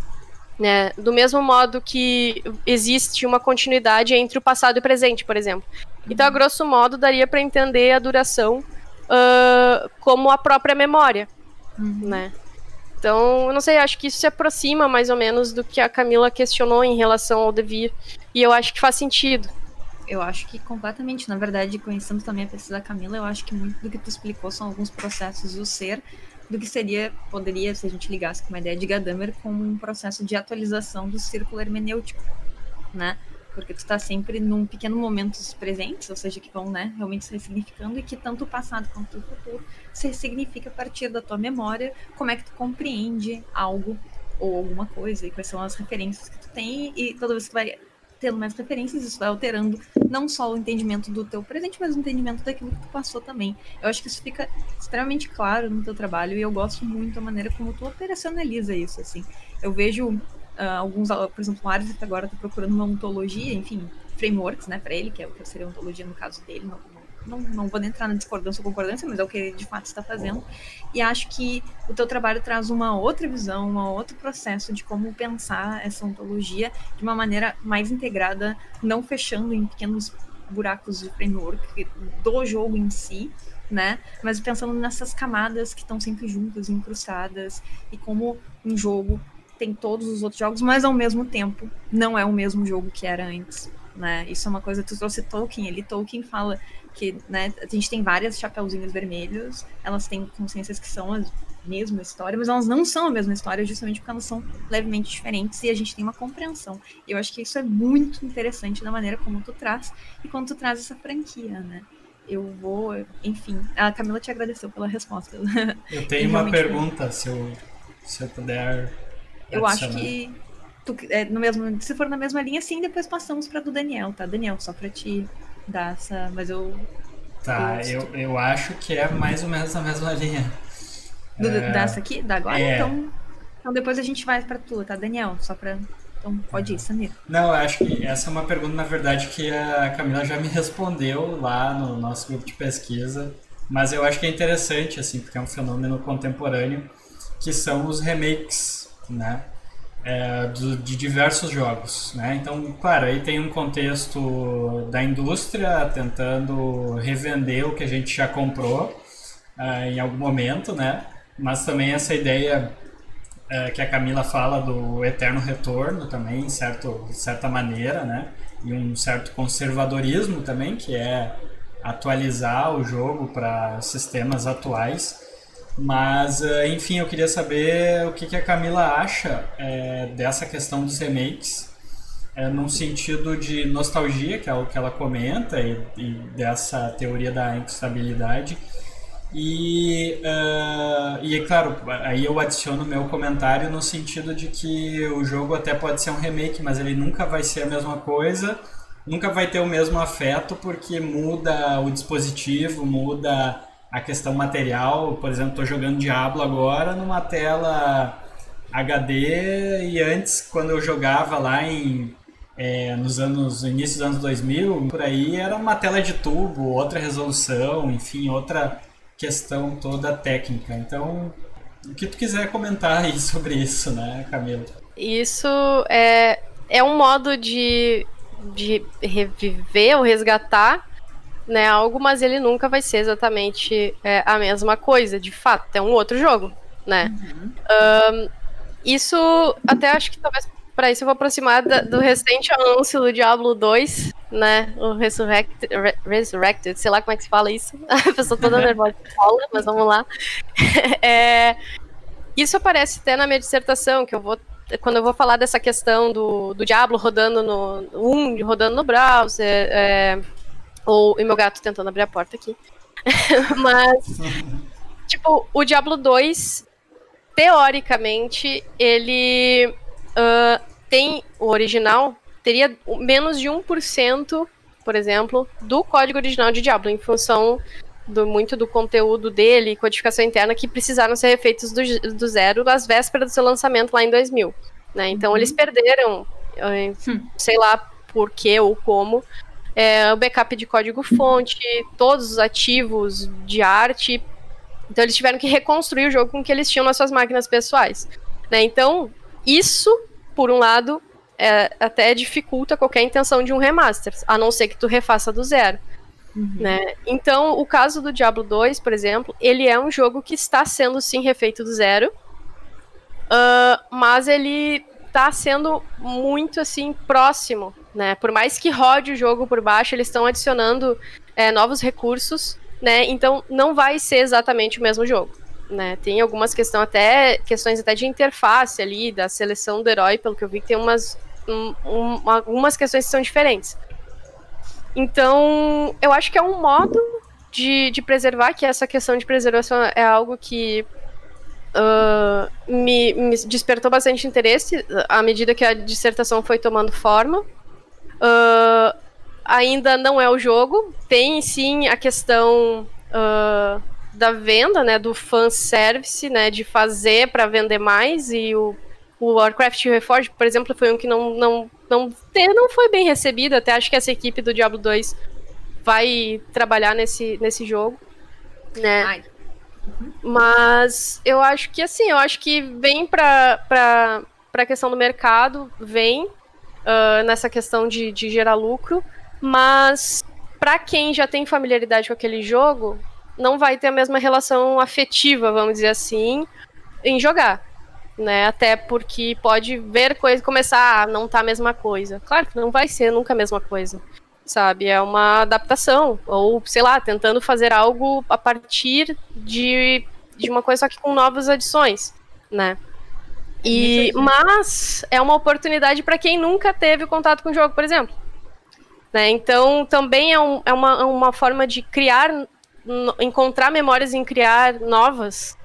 Né? Do mesmo modo que existe uma continuidade entre o passado e o presente, por exemplo. Então, a grosso modo, daria para entender a duração uh, como a própria memória. Uhum. Né? Então, eu não sei, acho que isso se aproxima mais ou menos do que a Camila questionou em relação ao devir. E eu acho que faz sentido eu acho que completamente. Na verdade, conhecendo também a pesquisa da Camila, eu acho que muito do que tu explicou são alguns processos do ser, do que seria, poderia, se a gente ligasse com uma ideia de Gadamer, como um processo de atualização do círculo hermenêutico, né? Porque tu está sempre num pequeno momentos presentes, ou seja, que vão, né, realmente se ressignificando, e que tanto o passado quanto o futuro se ressignifica a partir da tua memória, como é que tu compreende algo ou alguma coisa, e quais são as referências que tu tem, e toda vez que vai tendo mais referências, isso vai alterando não só o entendimento do teu presente, mas o entendimento daquilo que tu passou também. Eu acho que isso fica extremamente claro no teu trabalho e eu gosto muito da maneira como tu operacionaliza isso, assim. Eu vejo uh, alguns, por exemplo, o Ares agora está procurando uma ontologia, enfim, frameworks, né, para ele, que é o que seria ontologia no caso dele, não, não, não vou entrar na discordância ou concordância, mas é o que ele de fato está fazendo. E acho que o teu trabalho traz uma outra visão, um outro processo de como pensar essa ontologia de uma maneira mais integrada, não fechando em pequenos buracos de framework do jogo em si, né? Mas pensando nessas camadas que estão sempre juntas, incrustadas, e como um jogo tem todos os outros jogos, mas ao mesmo tempo não é o mesmo jogo que era antes. Né? Isso é uma coisa, tu trouxe Tolkien, ele Tolkien fala que né, a gente tem várias chapeuzinhos vermelhos, elas têm consciências que são a mesma história, mas elas não são a mesma história justamente porque elas são levemente diferentes e a gente tem uma compreensão. Eu acho que isso é muito interessante da maneira como tu traz e como tu traz essa franquia, né? Eu vou, enfim, a Camila te agradeceu pela resposta. Eu tenho [LAUGHS] uma pergunta, se eu, se eu puder. Eu acho que tu, é, no mesmo, se for na mesma linha, sim, depois passamos para do Daniel, tá? Daniel, só para te dar essa. Mas eu. Tá, eu, eu acho que é mais ou menos a mesma linha. Do, é... Dessa aqui? Da agora? É. Então, então depois a gente vai pra tu, tá, Daniel? Só pra. Então pode ir, Samir. Não, eu acho que essa é uma pergunta, na verdade, que a Camila já me respondeu lá no nosso grupo de pesquisa. Mas eu acho que é interessante, assim, porque é um fenômeno contemporâneo, que são os remakes, né? É, do, de diversos jogos, né? Então, claro, aí tem um contexto da indústria tentando revender o que a gente já comprou uh, em algum momento, né? Mas também essa ideia uh, que a Camila fala do eterno retorno também, certo, de certa maneira, né? E um certo conservadorismo também, que é atualizar o jogo para sistemas atuais. Mas, eh, enfim, eu queria saber o que, que a Camila acha é, dessa questão dos remakes, é, num sentido de nostalgia, que é o que ela comenta, e, e dessa teoria da instabilidade. E, uh, e é claro, aí eu adiciono meu comentário no sentido de que o jogo até pode ser um remake, mas ele nunca vai ser a mesma coisa nunca vai ter o mesmo afeto porque muda o dispositivo, muda a questão material. Por exemplo, estou jogando Diablo agora numa tela HD e antes, quando eu jogava lá em é, nos anos no início dos anos 2000, por aí era uma tela de tubo, outra resolução, enfim, outra questão toda técnica. Então, o que tu quiser comentar aí [LAUGHS] sobre isso, né, Camila? Isso é, é um modo de de reviver ou resgatar né, algo, mas ele nunca vai ser exatamente é, a mesma coisa, de fato, é um outro jogo, né? Uhum. Um, isso, até acho que talvez para isso eu vou aproximar da, do recente anúncio do Diablo 2, né, o Resurrected, Re Resurrected, sei lá como é que se fala isso, [LAUGHS] a pessoa toda nervosa fala, mas vamos lá. [LAUGHS] é, isso aparece até na minha dissertação, que eu vou quando eu vou falar dessa questão do, do Diablo rodando no 1, rodando no browser, é, ou e meu gato tentando abrir a porta aqui. [LAUGHS] Mas, tipo, o Diablo 2, teoricamente, ele uh, tem o original, teria menos de 1%, por exemplo, do código original de Diablo, em função do, muito do conteúdo dele, codificação interna, que precisaram ser refeitos do, do zero às vésperas do seu lançamento lá em 2000. Né? Então uhum. eles perderam, eh, hum. sei lá por que ou como, é, o backup de código-fonte, todos os ativos de arte. Então eles tiveram que reconstruir o jogo com o que eles tinham nas suas máquinas pessoais. Né? Então, isso, por um lado, é, até dificulta qualquer intenção de um remaster, a não ser que tu refaça do zero. Uhum. Né? Então, o caso do Diablo 2, por exemplo, ele é um jogo que está sendo sim refeito do zero, uh, mas ele está sendo muito assim próximo, né? Por mais que rode o jogo por baixo, eles estão adicionando é, novos recursos, né? Então não vai ser exatamente o mesmo jogo. Né, tem algumas questões até questões até de interface ali da seleção do herói, pelo que eu vi tem umas um, um, algumas questões que são diferentes. Então, eu acho que é um modo de, de preservar, que essa questão de preservação é algo que uh, me, me, despertou bastante interesse à medida que a dissertação foi tomando forma. Uh, ainda não é o jogo, tem sim a questão uh, da venda, né, do fanservice, né, de fazer para vender mais, e o, o Warcraft Reforged, por exemplo, foi um que não, não não, não foi bem recebido. Até acho que essa equipe do Diablo 2 vai trabalhar nesse, nesse jogo, né? Ai. Mas eu acho que assim, eu acho que vem para pra, pra questão do mercado, vem uh, nessa questão de, de gerar lucro, mas para quem já tem familiaridade com aquele jogo, não vai ter a mesma relação afetiva, vamos dizer assim, em jogar né? Até porque pode ver coisa começar a não tá a mesma coisa. Claro que não vai ser nunca a mesma coisa. Sabe? É uma adaptação. Ou, sei lá, tentando fazer algo a partir de, de uma coisa só que com novas adições, né? E, mas é uma oportunidade para quem nunca teve contato com o jogo, por exemplo. Né? Então, também é, um, é uma, uma forma de criar, encontrar memórias em criar novas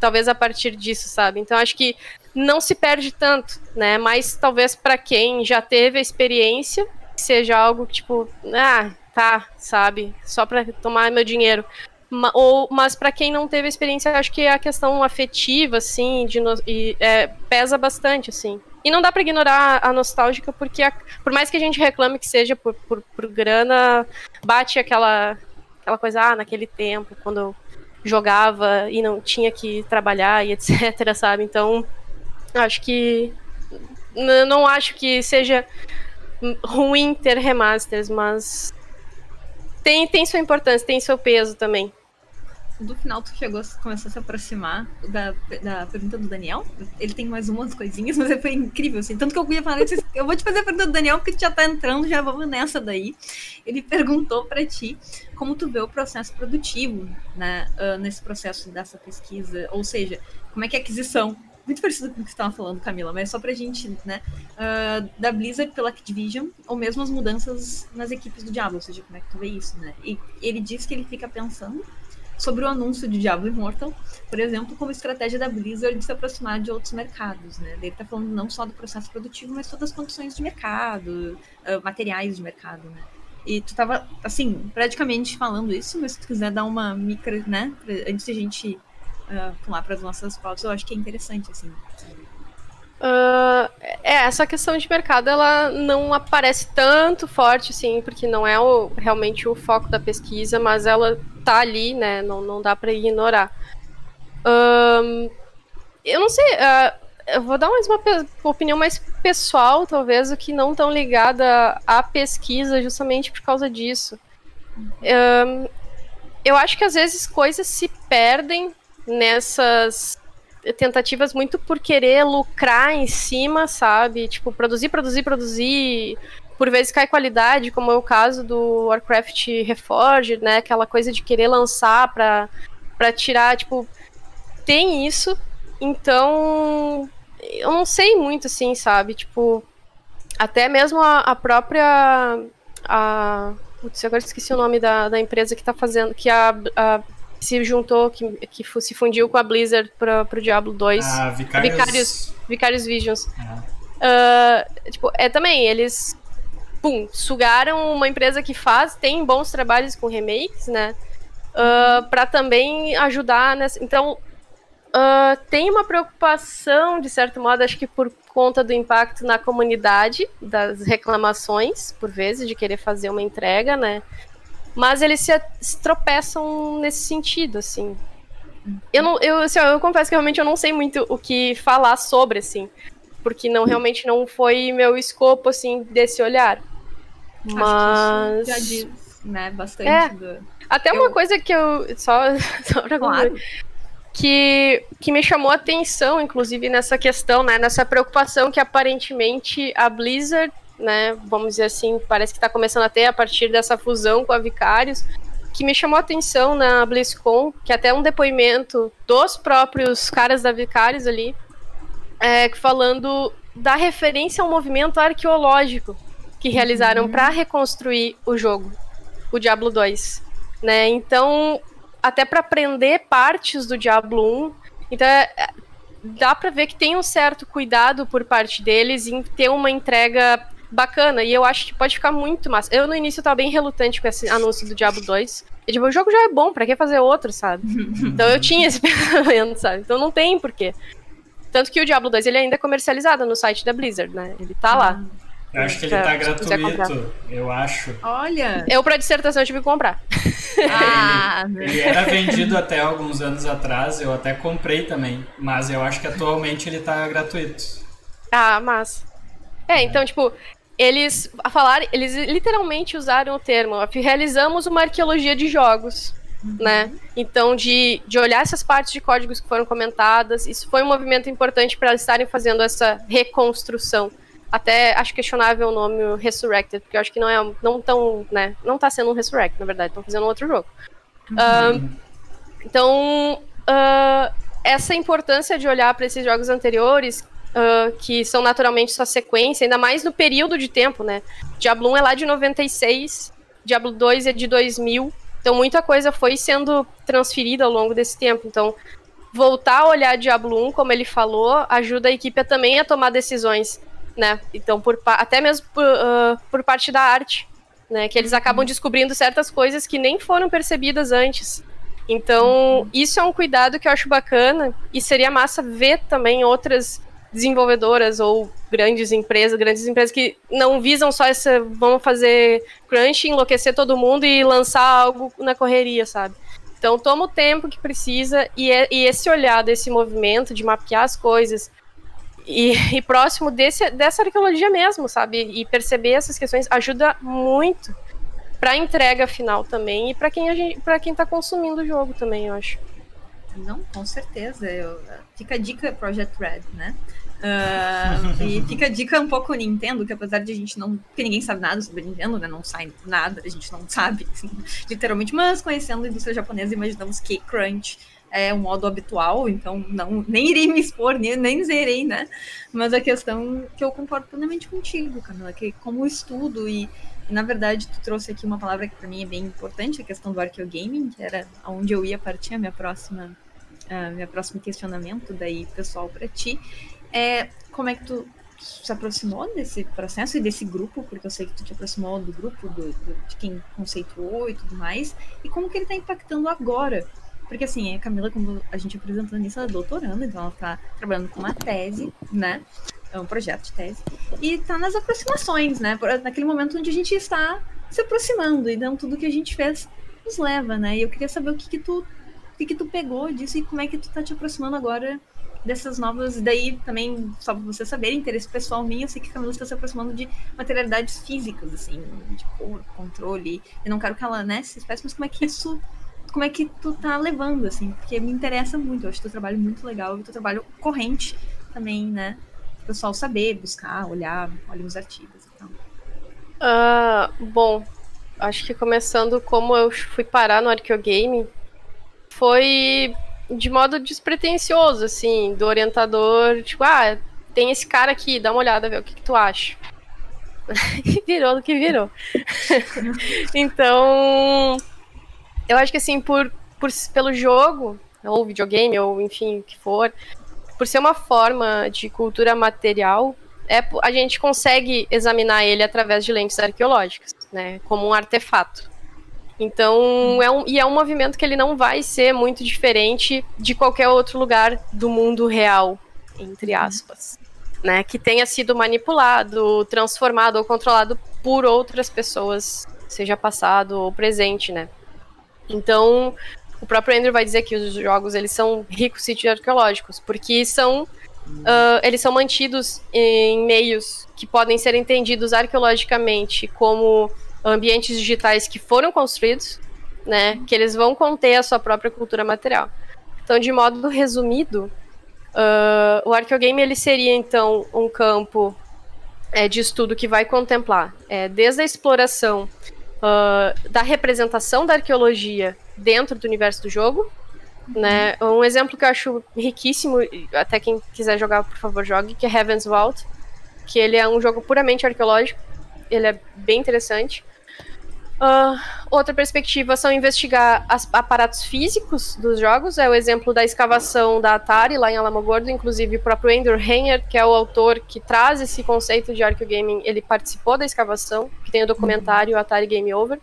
talvez a partir disso, sabe? Então acho que não se perde tanto, né? Mas talvez para quem já teve a experiência, seja algo tipo, ah, tá, sabe? Só para tomar meu dinheiro. Ou, mas para quem não teve experiência, acho que a questão afetiva, assim, de e, é, pesa bastante, assim. E não dá para ignorar a nostálgica, porque a, por mais que a gente reclame que seja por, por, por, grana, bate aquela, aquela coisa, ah, naquele tempo, quando eu jogava e não tinha que trabalhar e etc, sabe? Então, acho que. Não acho que seja ruim ter remasters, mas tem, tem sua importância, tem seu peso também do final tu chegou, começou a se aproximar da, da pergunta do Daniel. Ele tem mais umas coisinhas, [LAUGHS] mas foi incrível, assim. Tanto que eu ia falar, eu vou te fazer a pergunta do Daniel, porque tu já tá entrando, já vamos nessa daí. Ele perguntou para ti como tu vê o processo produtivo, né, uh, nesse processo dessa pesquisa, ou seja, como é que é a aquisição muito parecido com o que você estava falando, Camila, mas só pra gente, né? Uh, da Blizzard pela Activision, ou mesmo as mudanças nas equipes do Diablo, ou seja, como é que tu vê isso, né? E ele diz que ele fica pensando sobre o anúncio de Diablo Immortal, por exemplo, como estratégia da Blizzard de se aproximar de outros mercados, né? Ele está falando não só do processo produtivo, mas todas as condições de mercado, uh, materiais de mercado, né? E tu estava, assim, praticamente falando isso, mas se tu quiser dar uma micro, né, antes de a gente uh, pular para as nossas pautas, eu acho que é interessante, assim. Uh, é, essa questão de mercado, ela não aparece tanto forte, assim, porque não é o, realmente o foco da pesquisa, mas ela tá ali, né? Não, não dá para ignorar. Um, eu não sei, uh, eu vou dar mais uma opinião mais pessoal, talvez, o que não tão ligada à pesquisa, justamente por causa disso. Eu acho que às vezes coisas se perdem nessas tentativas muito por querer lucrar em cima, sabe? Tipo, produzir, produzir, produzir, por vezes cai qualidade, como é o caso do Warcraft Reforged, né? Aquela coisa de querer lançar pra, pra tirar, tipo, tem isso. Então, eu não sei muito, assim, sabe? Tipo, até mesmo a, a própria. A, putz, agora esqueci o nome da, da empresa que tá fazendo, que a, a se juntou, que, que se fundiu com a Blizzard para o Diablo 2. Ah, Vicarious... Vicarious, Vicarious Visions. Uh, tipo, é também, eles pum, sugaram uma empresa que faz, tem bons trabalhos com remakes, né? Uh, para também ajudar nessa. Então, uh, tem uma preocupação, de certo modo, acho que por conta do impacto na comunidade, das reclamações, por vezes, de querer fazer uma entrega, né? Mas eles se, se tropeçam nesse sentido, assim. Eu, não, eu, assim, eu confesso que realmente eu não sei muito o que falar sobre, assim. Porque não, realmente não foi meu escopo, assim, desse olhar. Mas. já diz, né, bastante é. do... Até eu... uma coisa que eu. Só, [LAUGHS] só pra claro. que, que me chamou a atenção, inclusive, nessa questão, né? Nessa preocupação que aparentemente a Blizzard, né? Vamos dizer assim, parece que está começando a ter a partir dessa fusão com a Vicarious. Que me chamou a atenção na BlizzCon, que até um depoimento dos próprios caras da Vicarious ali, é, falando da referência ao movimento arqueológico que realizaram uhum. para reconstruir o jogo, o Diablo 2, né? Então, até para aprender partes do Diablo 1, então é, é dá para ver que tem um certo cuidado por parte deles em ter uma entrega bacana, e eu acho que pode ficar muito massa. Eu no início tava bem relutante com esse anúncio do Diablo 2. E, tipo, o jogo já é bom, para que fazer outro, sabe? [LAUGHS] Então eu tinha esse [LAUGHS] pensamento, sabe? Então não tem porquê. Tanto que o Diablo 2 ele ainda é comercializado no site da Blizzard, né? Ele tá lá. Eu acho que ele tá gratuito, eu acho. Olha! Eu, pra dissertação, eu tive que comprar. [LAUGHS] Ah, ele, ele era vendido até alguns anos atrás, eu até comprei também. Mas eu acho que atualmente ele tá gratuito. Ah, mas. É, então, tipo, eles a falar, eles literalmente usaram o termo, realizamos uma arqueologia de jogos. Uhum. Né? Então, de, de olhar essas partes de códigos que foram comentadas, isso foi um movimento importante para eles estarem fazendo essa reconstrução até acho questionável o nome Resurrected, porque eu acho que não é não tão, né, não tá sendo um Resurrect, na verdade, estão fazendo um outro jogo. Uhum. Uh, então, uh, essa importância de olhar para esses jogos anteriores, uh, que são naturalmente sua sequência, ainda mais no período de tempo, né? Diablo 1 é lá de 96, Diablo 2 é de 2000, então muita coisa foi sendo transferida ao longo desse tempo. Então, voltar a olhar Diablo 1, como ele falou, ajuda a equipe a também a tomar decisões né? Então, por, até mesmo por, uh, por parte da arte, né? Que eles acabam descobrindo certas coisas que nem foram percebidas antes. Então, isso é um cuidado que eu acho bacana e seria massa ver também outras desenvolvedoras ou grandes empresas, grandes empresas que não visam só essa, vamos fazer crunch, enlouquecer todo mundo e lançar algo na correria, sabe? Então, toma o tempo que precisa e, é, e esse olhar desse movimento de mapear as coisas e, e, próximo desse, dessa arqueologia mesmo, sabe? E perceber essas questões ajuda muito para entrega final também e para quem para quem está consumindo o jogo também, eu acho. Não, com certeza. Eu, fica a dica Project Red, né? Uh, e fica a dica um pouco Nintendo, que apesar de a gente não. Porque ninguém sabe nada sobre Nintendo, né? Não sai nada, a gente não sabe, assim, literalmente, mas conhecendo a indústria japonesa, imaginamos que Crunch é um modo habitual, então não, nem irei me expor, nem, nem zerei, né? Mas a questão que eu concordo plenamente contigo, Camila, que como estudo e, na verdade tu trouxe aqui uma palavra que para mim é bem importante, a questão do arqueogaming, que era onde eu ia partir a minha próxima, uh, minha próximo questionamento daí pessoal para ti, é como é que tu se aproximou desse processo e desse grupo, porque eu sei que tu te aproximou do grupo, do, do de quem conceituou e tudo mais, e como que ele está impactando agora porque assim, a Camila, como a gente apresentou nisso, ela é doutoranda, então ela está trabalhando com uma tese, né? É um projeto de tese. E está nas aproximações, né? Naquele momento onde a gente está se aproximando. Então tudo que a gente fez nos leva, né? E eu queria saber o que, que tu. O que, que tu pegou disso e como é que tu tá te aproximando agora dessas novas. Daí também, só pra você saber, interesse pessoal minha, eu sei que a Camila está se aproximando de materialidades físicas, assim, de cor, controle. Eu não quero que ela, né, se espécie, mas como é que isso como é que tu tá levando, assim, porque me interessa muito, eu acho teu trabalho muito legal, e teu trabalho corrente também, né? O pessoal saber, buscar, olhar, olhar os artigos e tal. Uh, bom, acho que começando como eu fui parar no Arqueogame, foi de modo despretensioso, assim, do orientador, tipo, ah, tem esse cara aqui, dá uma olhada, ver o que, que tu acha. [LAUGHS] virou do que virou. [LAUGHS] então, eu acho que assim, por, por, pelo jogo, ou videogame, ou enfim, o que for, por ser uma forma de cultura material, é, a gente consegue examinar ele através de lentes arqueológicas, né? Como um artefato. Então, é um, e é um movimento que ele não vai ser muito diferente de qualquer outro lugar do mundo real, entre aspas. Né, que tenha sido manipulado, transformado ou controlado por outras pessoas, seja passado ou presente, né? Então, o próprio Andrew vai dizer que os jogos eles são ricos sítios arqueológicos, porque são uh, eles são mantidos em meios que podem ser entendidos arqueologicamente como ambientes digitais que foram construídos, né, que eles vão conter a sua própria cultura material. Então, de modo resumido, uh, o arqueogame ele seria então um campo é, de estudo que vai contemplar é, desde a exploração uh, da representação da arqueologia dentro do universo do jogo. Né? Um exemplo que eu acho riquíssimo, até quem quiser jogar, por favor, jogue, que é Heaven's Vault, que ele é um jogo puramente arqueológico. Ele é bem interessante. Uh, outra perspectiva são investigar as aparatos físicos dos jogos. É o exemplo da escavação da Atari lá em Alamogordo. Inclusive, o próprio Andrew Henner, que é o autor que traz esse conceito de arqueogaming, ele participou da escavação, que tem o documentário Atari Game Over.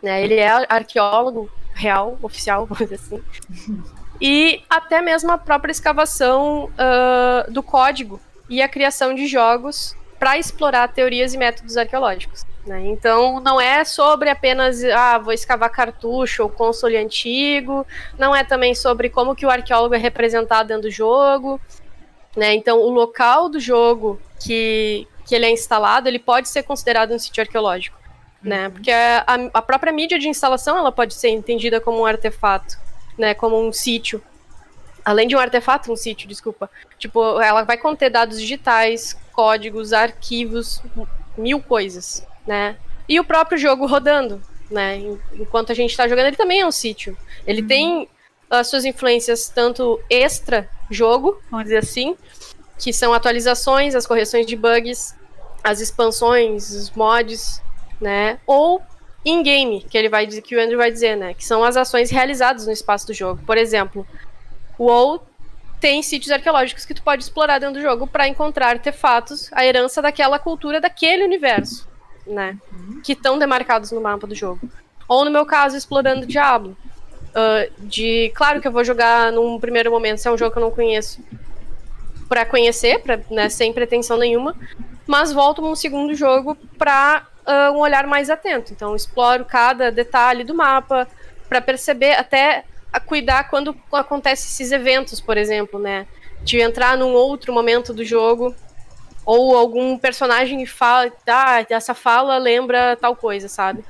Né? Ele é arqueólogo real, oficial, [LAUGHS] vamos dizer assim. E até mesmo a própria escavação uh, do código e a criação de jogos para explorar teorias e métodos arqueológicos. Né? Então, não é sobre apenas, ah, vou escavar cartucho ou console antigo, não é também sobre como que o arqueólogo é representado dentro do jogo. Né? Então, o local do jogo que, que ele é instalado, ele pode ser considerado um sítio arqueológico. Né? Uhum. Né? Porque a, a própria mídia de instalação ela pode ser entendida como um artefato, né? como um sítio. Além de um artefato, um sítio, desculpa. Tipo, ela vai conter dados digitais, códigos, arquivos, mil coisas né? E o próprio jogo rodando, né? Enquanto a gente está jogando, ele também é um sítio. Ele uhum. tem as suas influências tanto extra jogo, vamos dizer assim, que são atualizações, as correções de bugs, as expansões, os mods, né? Ou in-game, que ele vai dizer, que o Andrew vai dizer, né? Que são as ações realizadas no espaço do jogo. Por exemplo, o WoW tem sítios arqueológicos que tu pode explorar dentro do jogo para encontrar artefatos, a herança daquela cultura daquele universo né? Uhum. Que estão demarcados no mapa do jogo. Ou no meu caso, explorando Diablo. Uh, de, claro que eu vou jogar num primeiro momento, se é um jogo que eu não conheço, para conhecer, pra, né, sem pretensão nenhuma, mas volto num segundo jogo para uh, um olhar mais atento. Então, exploro cada detalhe do mapa para perceber até a cuidar quando acontecem esses eventos, por exemplo, né? De entrar num outro momento do jogo ou algum personagem fala, ah, essa fala lembra tal coisa, sabe?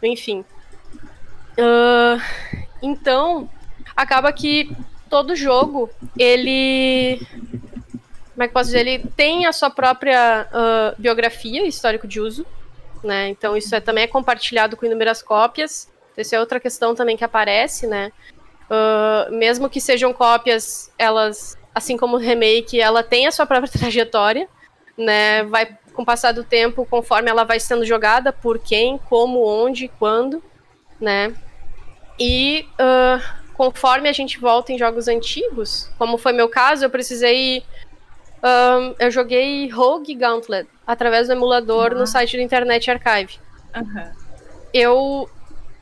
Enfim. Uh, então, acaba que todo jogo, ele. Como é que posso dizer? Ele tem a sua própria uh, biografia, histórico de uso. Né? Então, isso é, também é compartilhado com inúmeras cópias. Essa é outra questão também que aparece, né? Uh, mesmo que sejam cópias, elas, assim como o remake, ela tem a sua própria [LAUGHS] trajetória, né? Vai com o passar do tempo, conforme ela vai sendo jogada, por quem, como, onde, quando, né? E uh, conforme a gente volta em jogos antigos, como foi meu caso, eu precisei. Um, eu joguei Rogue Gauntlet através do emulador uhum. no site do Internet Archive. Uhum. Eu,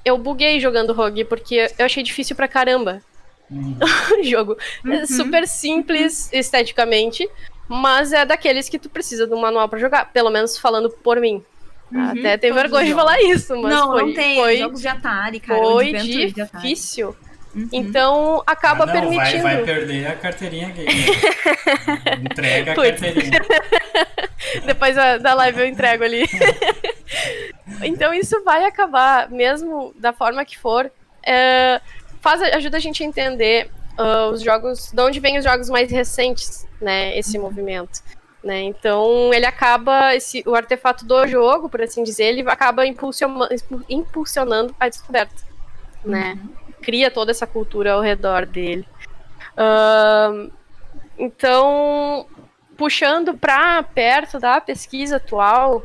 eu buguei jogando Rogue porque eu achei difícil pra caramba uhum. [LAUGHS] o jogo. Uhum. super simples esteticamente, mas é daqueles que tu precisa de um manual para jogar, pelo menos falando por mim. Uhum, Até tem vergonha de falar isso, mas não, foi, não tem. Foi, jogos de Atari, cara. Foi difícil. Uhum. Então acaba ah, não, permitindo. Vai, vai perder a carteirinha gay. [LAUGHS] Entrega a carteirinha. [LAUGHS] Depois da live eu entrego ali. [LAUGHS] então isso vai acabar, mesmo da forma que for. É, faz, ajuda a gente a entender uh, os jogos, de onde vêm os jogos mais recentes, né? Esse uhum. movimento. Né? Então ele acaba, esse, o artefato do jogo, por assim dizer, ele acaba impulsionando, impulsionando a descoberta, né? Uhum. Cria toda essa cultura ao redor dele. Uh, então, puxando para perto da pesquisa atual,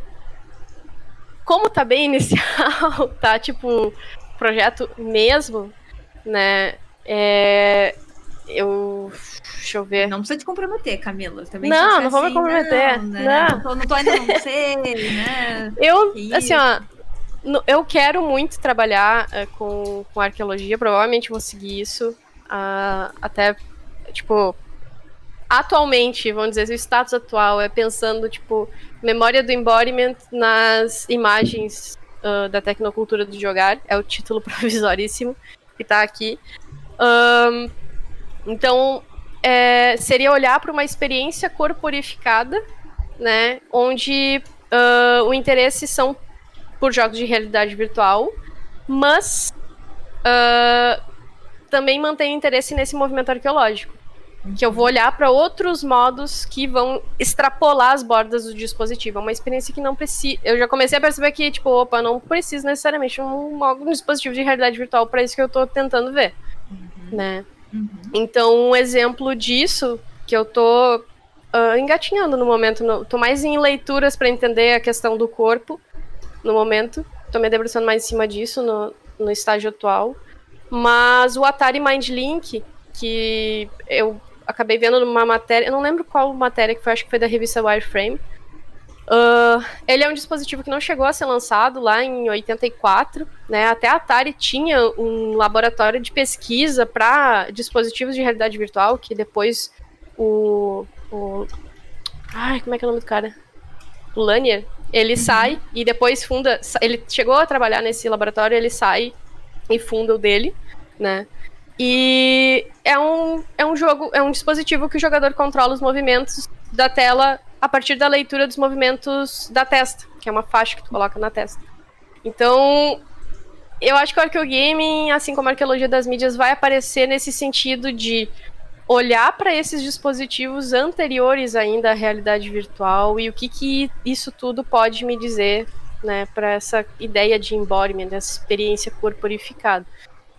como tá bem [LAUGHS] inicial, tá tipo projeto mesmo, né? É, eu. Deixa eu ver. Não precisa te comprometer, Camila. Também não, não vou assim, me comprometer. Não, né? não. não, tô, ainda não sei, né? [LAUGHS] Eu, assim, ó. Eu quero muito trabalhar uh, com, com arqueologia, provavelmente vou seguir isso. Uh, até, tipo, atualmente, vamos dizer, o status atual é pensando, tipo, memória do embodiment nas imagens uh, da tecnocultura do jogar. É o título [LAUGHS] provisoríssimo que tá aqui. Um, então, é, seria olhar para uma experiência corporificada, né, onde uh, o interesse são por jogos de realidade virtual, mas uh, também mantém interesse nesse movimento arqueológico. Que eu vou olhar para outros modos que vão extrapolar as bordas do dispositivo. É uma experiência que não precisa. Eu já comecei a perceber que, tipo, opa, não preciso necessariamente um, um dispositivo de realidade virtual para isso que eu estou tentando ver. Uhum. Né? Uhum. Então, um exemplo disso, que eu tô uh, engatinhando no momento, no, tô mais em leituras para entender a questão do corpo no momento, tô me debruçando mais em cima disso no, no estágio atual. Mas o Atari Mind Link, que eu acabei vendo numa matéria, eu não lembro qual matéria que foi, acho que foi da revista Wireframe, Uh, ele é um dispositivo que não chegou a ser lançado lá em 84, né? Até a Atari tinha um laboratório de pesquisa para dispositivos de realidade virtual, que depois o, o, ai, como é que é o nome do cara? O Lanier, ele uhum. sai e depois funda, ele chegou a trabalhar nesse laboratório, ele sai e funda o dele, né? E é um, é um jogo, é um dispositivo que o jogador controla os movimentos da tela a partir da leitura dos movimentos da testa, que é uma faixa que tu coloca na testa. Então, eu acho que o arqueogaming, assim como a arqueologia das mídias, vai aparecer nesse sentido de olhar para esses dispositivos anteriores ainda à realidade virtual e o que, que isso tudo pode me dizer né, para essa ideia de embodiment, dessa experiência corporificada.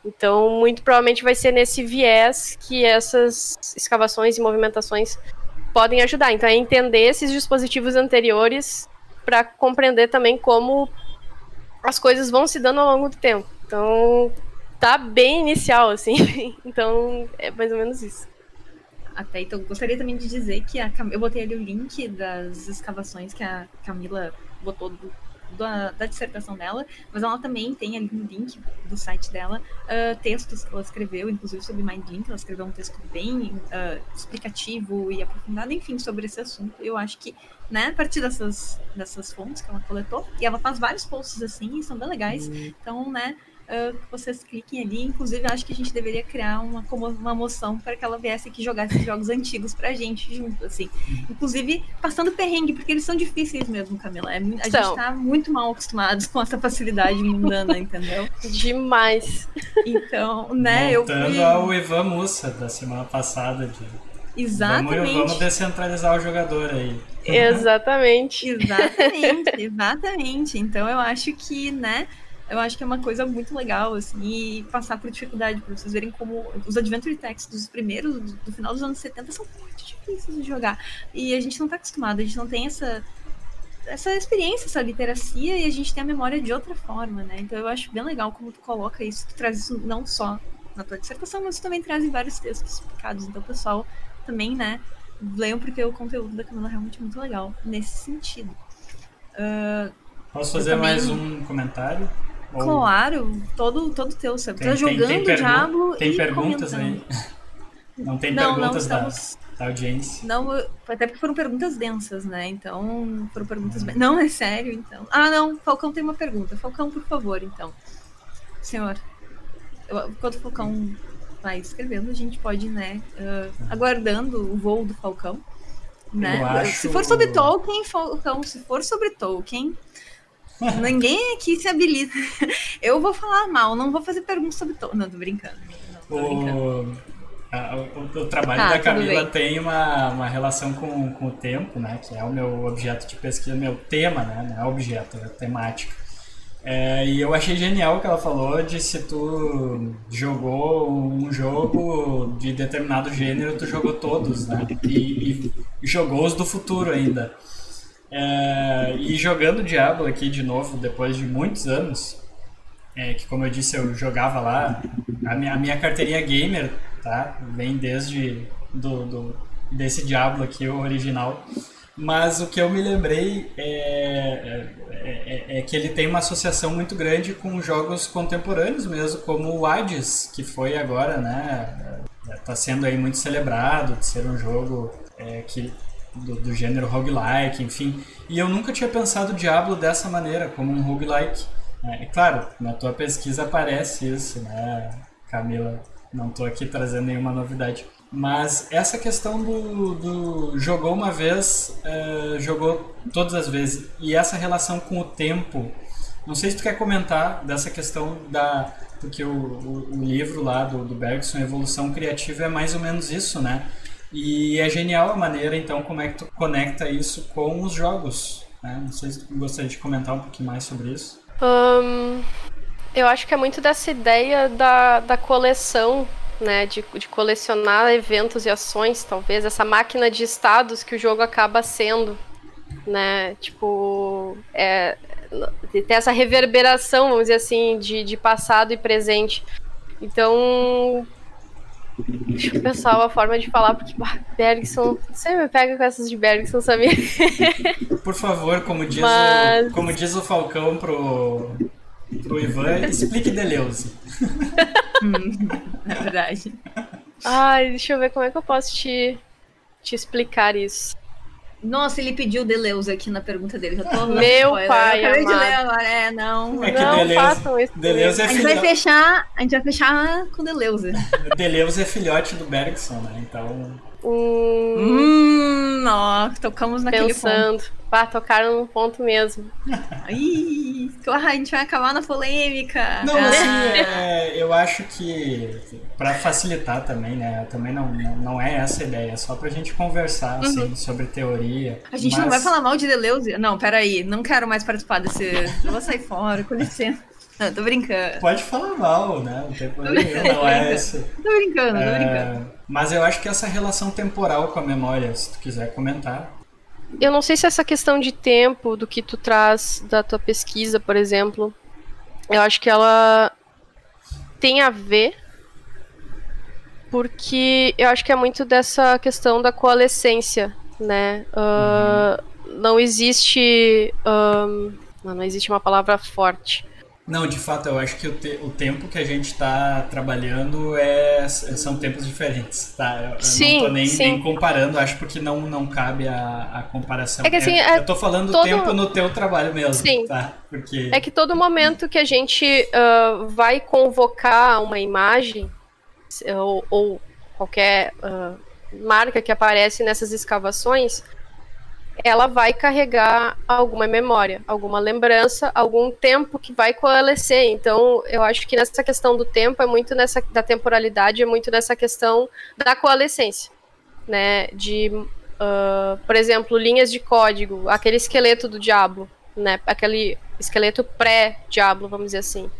Então, muito provavelmente vai ser nesse viés que essas escavações e movimentações podem ajudar. Então é entender esses dispositivos anteriores para compreender também como as coisas vão se dando ao longo do tempo. Então tá bem inicial assim. [LAUGHS] então é mais ou menos isso. Até então gostaria também de dizer que a Cam... eu botei ali o link das escavações que a Camila botou do, da, da, dissertação dela, mas ela também tem ali no link do site dela uh, textos que ela escreveu, inclusive sobre MindLink, ela escreveu um texto bem uh, explicativo e aprofundado, enfim, sobre esse assunto. Eu acho que, né, a partir dessas, dessas fontes que ela coletou, e ela faz vários posts assim, e são bem legais, uhum. então, né, uh, que vocês cliquem ali. Inclusive, acho que a gente deveria criar uma, uma moção para que ela viesse aqui jogar esses jogos antigos pra gente junto, assim. Inclusive, passando perrengue, porque eles são difíceis mesmo, Camila. É, a gente tá muito mal acostumados com essa facilidade mundana, entendeu? Demais. Então, né, Voltando eu fui... ao Ivan Mussa da semana passada de Exatamente. Vamos, vamos, descentralizar o jogador aí. Exatamente. exatamente, exatamente. Então eu acho que, né, eu acho que é uma coisa muito legal, assim, e passar por dificuldade, para vocês verem como os Adventure Texts dos primeiros, do, do, final dos anos 70, são muito difíceis de jogar. E a gente não está acostumado, a gente não tem essa, essa experiência, essa literacia, e a gente tem a memória de outra forma, né? Então eu acho bem legal como tu coloca isso, tu traz isso não só na tua dissertação, mas tu também traz em vários textos explicados. Então, pessoal, também, né, leiam porque o conteúdo da Camila é realmente muito legal nesse sentido. Uh, Posso fazer também... mais um comentário? Claro, todo, todo teu? Tem, tá jogando tem, tem Diablo Tem perguntas aí? [LAUGHS] Não tem não, perguntas não, estamos... da, da, audiência? Não, até porque foram perguntas densas, né? Então, foram perguntas... Hum. Não, é sério, então. Ah, não, Falcão tem uma pergunta. Falcão, por favor, então. Senhor, eu, enquanto o Falcão vai escrevendo, a gente pode, né, uh, aguardando o voo do Falcão. Né? Acho... Se for sobre Tolkien, Falcão, se for sobre Tolkien, Ninguém aqui se habilita. [LAUGHS] Eu vou falar mal, não vou fazer perguntas sobre todo. Não, tô brincando. Não, tô brincando. O, o, trabalho tá, da Camila tem uma, uma relação com, com o tempo, né? Que é o meu objeto de pesquisa, meu tema, né? Não é objeto, é temática. É, e eu achei genial o que ela falou de se tu jogou um jogo de determinado gênero, tu jogou todos, né? E, e jogou os do futuro ainda. É, e jogando Diablo aqui de novo, depois de muitos anos, é, que como eu disse, eu jogava lá, a minha, a minha carteirinha gamer, tá? Vem desde do, do, desse Diablo aqui, o original. Mas o que eu me lembrei é, é, é, é, que ele tem uma associação muito grande com jogos contemporâneos mesmo, como o Hades, que foi agora, né? Está sendo aí muito celebrado de ser um jogo é, que do, do gênero roguelike, enfim. E eu nunca tinha pensado Diablo dessa maneira, como um roguelike. É, claro, na tua pesquisa aparece isso, né, Camila? Não estou aqui trazendo nenhuma novidade. Mas essa questão do, do jogou uma vez, é, jogou todas as vezes. E essa relação com o tempo. Não sei se tu quer comentar dessa questão da. Porque o, o, o livro lá do, do Bergson, Evolução Criativa, é mais ou menos isso, né? E é genial a maneira, então, como é que tu conecta isso com os jogos. Né? Não sei se tu gostaria de comentar um pouquinho mais sobre isso. Um, eu acho que é muito dessa ideia da, da coleção, né? De, de colecionar eventos e ações, talvez. Essa máquina de estados que o jogo acaba sendo, né? Tipo, é, ter essa reverberação, vamos dizer assim, de, de passado e presente. Então, Deixa eu pensar uma forma de falar, porque bah, Bergson. Você me pega com essas de Bergson, sabia? Por favor, como diz, Mas... o, como diz o Falcão pro, pro Ivan, explique Deleuze. hum, [LAUGHS] é verdade. Ai, deixa eu ver como é que eu posso te, te explicar isso. Nossa, ele pediu Deleuze aqui na pergunta dele. Já tô Meu spoiler. pai, eu de ler agora. É, não. É que não Deleuze, façam isso. Deleuze é a gente vai fechar, a gente vai fechar com Deleuze. Deleuze é filhote do Bergson, né? Então. Hum, hum ó, tocamos naquele Pensando. ponto. Pá, tocaram no ponto mesmo. Ih, a gente vai acabar na polêmica. Não, assim, é, eu acho que para facilitar também, né? Também não, não, não, é essa a ideia, é só pra gente conversar assim, uhum. sobre teoria. A gente mas... não vai falar mal de Deleuze? Não, peraí, não quero mais participar desse. Eu vou sair fora, com licença. Não, tô brincando. Pode falar mal, né? Não tem problema não é esse. Tô brincando, tô é, brincando. Mas eu acho que essa relação temporal com a memória, se tu quiser comentar eu não sei se essa questão de tempo do que tu traz da tua pesquisa, por exemplo, eu acho que ela tem a ver porque eu acho que é muito dessa questão da coalescência, né? Uh, não existe um, Não existe uma palavra forte. Não, de fato, eu acho que o, te, o tempo que a gente está trabalhando é, são tempos diferentes, tá? Eu, sim, não tô nem, sim. nem comparando, acho porque não, não cabe a, a comparação. É que, assim, é, é eu tô falando todo... tempo no teu trabalho mesmo, sim. tá? Porque... É que todo momento que a gente uh, vai convocar uma imagem, ou, ou qualquer uh, marca que aparece nessas escavações, ela vai carregar alguma memória, alguma lembrança, algum tempo que vai coalescer. Então, eu acho que nessa questão do tempo é muito nessa da temporalidade, é muito nessa questão da coalescência, né? De, uh, por exemplo, linhas de código, aquele esqueleto do Diablo, né? Aquele esqueleto pré-Diablo, vamos dizer assim.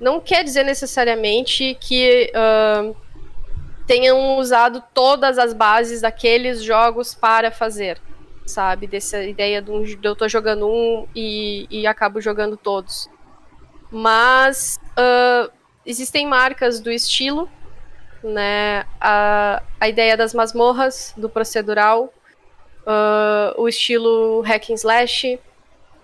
Não quer dizer necessariamente que uh, tenham usado todas as bases daqueles jogos para fazer sabe? Dessa ideia de, um, de eu tô jogando um e, e acabo jogando todos. Mas uh, existem marcas do estilo, né? A, a ideia das masmorras, do procedural, uh, o estilo hack and slash,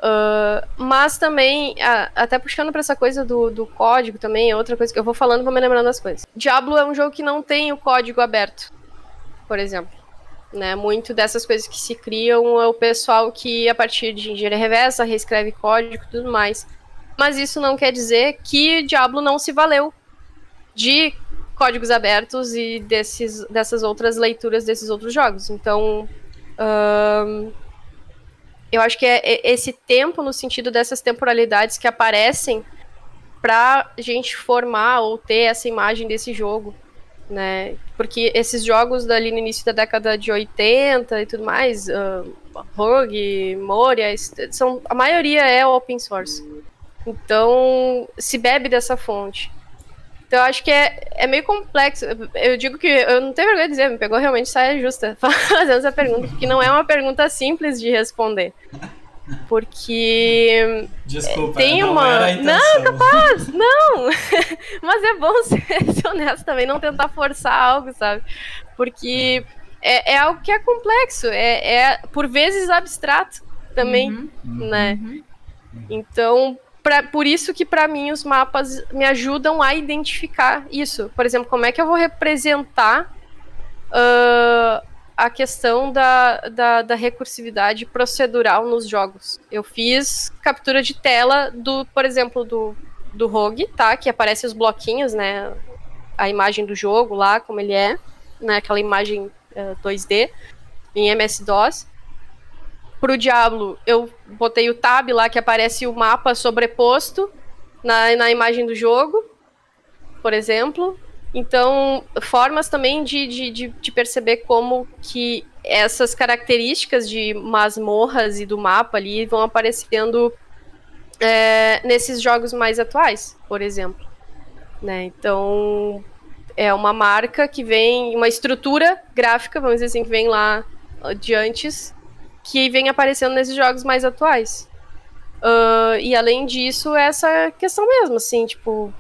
Uh, mas também, uh, até puxando para essa coisa do, do código também, é outra coisa que eu vou falando, vou me lembrando das coisas. Diablo é um jogo que não tem o código aberto, por exemplo. Né? Muito dessas coisas que se criam é o pessoal que, a partir de engenharia reversa, reescreve código e tudo mais. Mas isso não quer dizer que Diablo não se valeu de códigos abertos e desses, dessas outras leituras desses outros jogos. Então, um, eu acho que é esse tempo, no sentido dessas temporalidades que aparecem para a gente formar ou ter essa imagem desse jogo né? Porque esses jogos dali no início da década de 80 e tudo mais, uh, Rogue, Moria, são, a maioria é open source. Então, se bebe dessa fonte. Então, eu acho que é, é meio complexo. Eu digo que eu não tenho vergonha de dizer, me pegou realmente saia justa [LAUGHS] fazendo essa pergunta, porque não é uma pergunta simples de responder. Porque. Desculpa, tem não uma. Era a não, capaz! Não! [LAUGHS] Mas é bom [LAUGHS] ser, ser honesto também, não tentar forçar algo, sabe? Porque é, é algo que é complexo, é, é por vezes abstrato também, Uhum. né? Uhum. Então, pra, por isso que para mim os mapas me ajudam a identificar isso. Por exemplo, como é que eu vou representar ah, a questão da, da, da recursividade procedural nos jogos. Eu fiz captura de tela do, por exemplo, do, do Rogue, tá? Que aparece os bloquinhos, né? A imagem do jogo lá, como ele é, né? Aquela imagem eh, 2D em MS-DOS. Pro Diablo, eu botei o tab lá que aparece o mapa sobreposto na, na imagem do jogo, por exemplo. Então, formas também de, de, de, de perceber como que essas características de masmorras e do mapa ali vão aparecendo é, nesses jogos mais atuais, por exemplo. Né? Então, é uma marca que vem, uma estrutura gráfica, vamos dizer assim, que vem lá de antes, que vem aparecendo nesses jogos mais atuais. Uh, e além disso, essa questão mesmo, assim, tipo,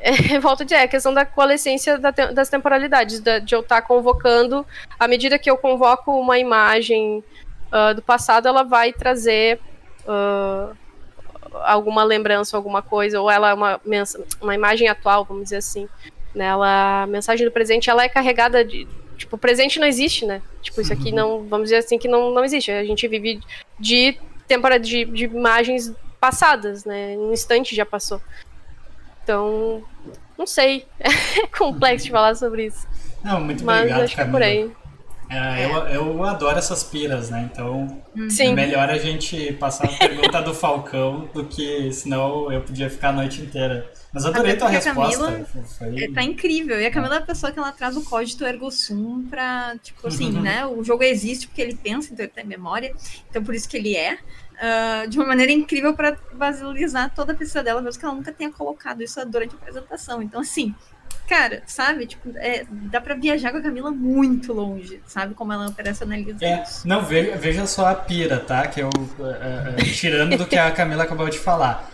[LAUGHS] é, volto a dizer, é a questão da coalescência da te das temporalidades, da, de eu estar convocando, à medida que eu convoco uma imagem uh, do passado, ela vai trazer uh, alguma lembrança, alguma coisa, ou ela é uma, uma imagem atual, vamos dizer assim. Né? Ela, a mensagem do presente ela é carregada de. Tipo, o presente não existe, né? Tipo, isso aqui não. Vamos dizer assim que não, não existe. A gente vive de temporada de, de imagens passadas, né? Um instante já passou. Então, não sei. [LAUGHS] É complexo de falar sobre isso. Não, muito Mas obrigado, acho que é Camila. por aí. É, eu, eu adoro essas piras, né? Então é Sim. melhor a gente passar a pergunta do Falcão do que senão eu podia ficar a noite inteira. Mas eu adorei tua porque a resposta. Camila Foi... É, tá incrível. E a Camila é a pessoa que ela traz o código ergo sum pra, tipo assim, Uhum. [LAUGHS] né? O jogo existe porque ele pensa, então ele tem memória. Então por isso que ele é. Ah, de uma maneira incrível pra visualizar toda a pesquisa dela, mesmo que ela nunca tenha colocado isso durante a apresentação. Então, assim, cara, sabe? Tipo, é, dá pra viajar com a Camila muito longe, sabe? Como ela operacionaliza É, isso. não, veja, veja só a pira, tá? Que eu, é, é, tirando do que a Camila acabou de falar.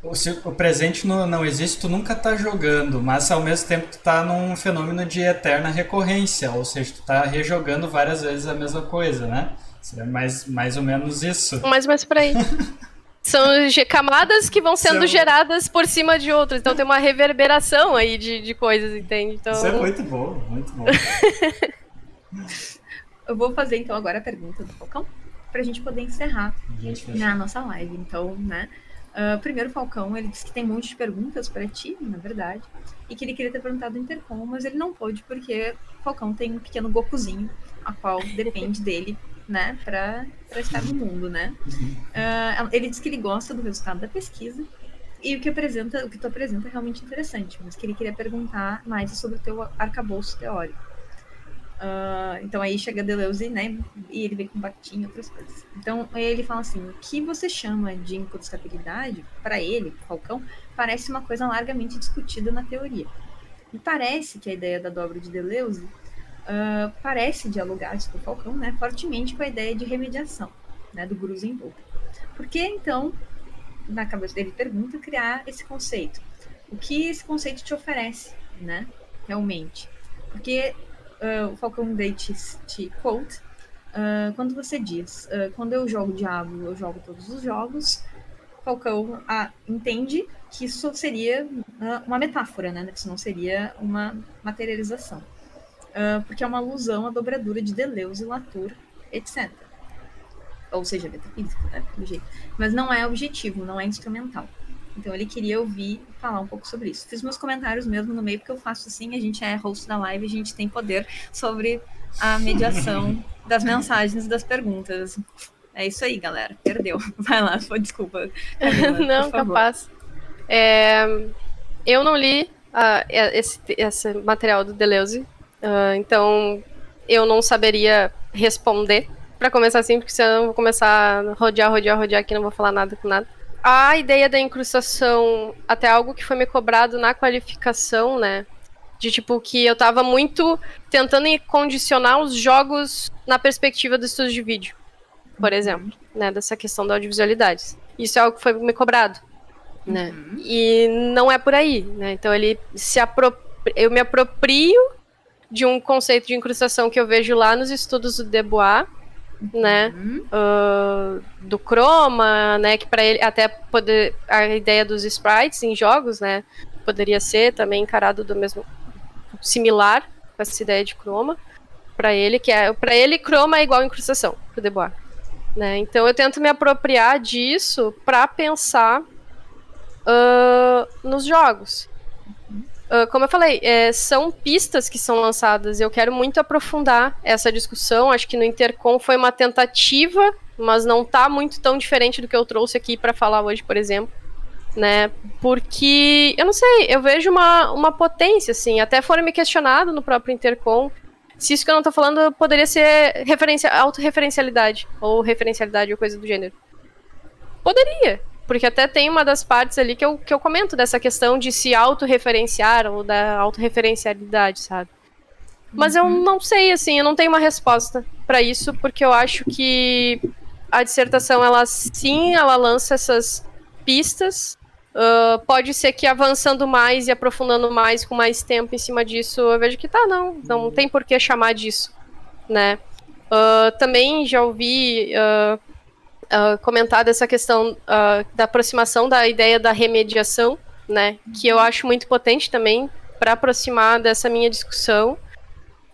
O, se o presente não, não existe, tu nunca tá jogando, mas ao mesmo tempo tu tá num fenômeno de eterna recorrência, ou seja, tu tá rejogando várias vezes a mesma coisa, né? Seria mais, mais ou menos isso. Mais ou menos por aí. [LAUGHS] São camadas que vão sendo São... geradas por cima de outras. Então tem uma reverberação aí de, de coisas, entende? Então... Isso é muito bom, muito bom. [LAUGHS] Eu vou fazer então agora a pergunta do Falcão para a gente poder encerrar na nossa live. Então, né? Uh, primeiro, Falcão, ele disse que tem um monte de perguntas para ti, na verdade, e que ele queria ter perguntado no Intercom, mas ele não pôde porque o Falcão tem um pequeno Gokuzinho, a qual depende dele, né, para estar no mundo, né? Uh, ele disse que ele gosta do resultado da pesquisa e o que apresenta, o que tu apresenta é realmente interessante, mas que ele queria perguntar mais sobre o teu arcabouço teórico. Uh, então aí chega Deleuze, né? E ele vem com Bakhtin e outras coisas. Então ele fala assim: o que você chama de incontestabilidade, para ele, Falcão, parece uma coisa largamente discutida na teoria. E parece que a ideia da dobra de Deleuze uh, parece dialogar, isso o Falcão, né, fortemente com a ideia de remediação, né, do Grusenberg. Por que então, na cabeça dele pergunta, criar esse conceito? O que esse conceito te oferece, né, realmente? Porque uh, o Falcão Day te, te quote, uh, quando você diz, quando eu jogo Diablo, eu jogo todos os jogos, Falcão entende que isso seria uma metáfora, né? Que isso não seria uma materialização. Porque é uma alusão à dobradura de Deleuze, Latour, etc. Ou seja, metafísica, né? Do jeito. Mas não é objetivo, não é instrumental. Então ele queria ouvir falar um pouco sobre isso. Fiz meus comentários mesmo no meio, porque eu faço assim, a gente é host da live, a gente tem poder sobre a mediação [LAUGHS] das mensagens e das perguntas. É isso aí, galera. Perdeu. [LAUGHS] Vai lá, foi desculpa. Camila, [LAUGHS] não, capaz. É, eu não li uh, esse, esse material do Deleuze, uh, então eu não saberia responder. Para começar assim, porque senão eu vou começar a rodear, rodear, rodear aqui, não vou falar nada com nada a ideia da incrustação, até algo que foi me cobrado na qualificação, né? De tipo, que eu tava muito tentando condicionar os jogos na perspectiva do estudo de vídeo, por uhum. exemplo, né? Dessa questão da audiovisualidade. Isso é algo que foi me cobrado, né? Uhum. E não é por aí, né? Então ele se apropria, eu me aproprio de um conceito de incrustação que eu vejo lá nos estudos do Debois, né? Uhum. Uh, do chroma, né? Que para ele até poder a ideia dos sprites em jogos, né? Poderia ser também encarado do mesmo similar com essa ideia de chroma para ele, que é para ele chroma é igual incrustação pro Debois, né? Então eu tento me apropriar disso para pensar uh, nos jogos. Uh, como eu falei, é, são pistas que são lançadas. Eu quero muito aprofundar essa discussão. Acho que no Intercom foi uma tentativa, mas não está muito tão diferente do que eu trouxe aqui para falar hoje, por exemplo. Né? Porque, eu não sei, eu vejo uma, uma potência, assim. Até foram me questionado no próprio Intercom se isso que eu não estou falando poderia ser referência, autorreferencialidade, ou referencialidade ou coisa do gênero. Poderia, porque até tem uma das partes ali que eu, que eu comento dessa questão de se autorreferenciar ou da autorreferencialidade, sabe? Mas uhum. eu não sei, assim, eu não tenho uma resposta para isso, porque eu acho que a dissertação, ela sim, ela lança essas pistas. Uh, pode ser que avançando mais e aprofundando mais com mais tempo em cima disso, eu vejo que tá, não, não tem por que chamar disso, né? Uh, também já ouvi uh, uh, comentado essa questão uh, da aproximação da ideia da remediação, né? Que eu acho muito potente também para aproximar dessa minha discussão,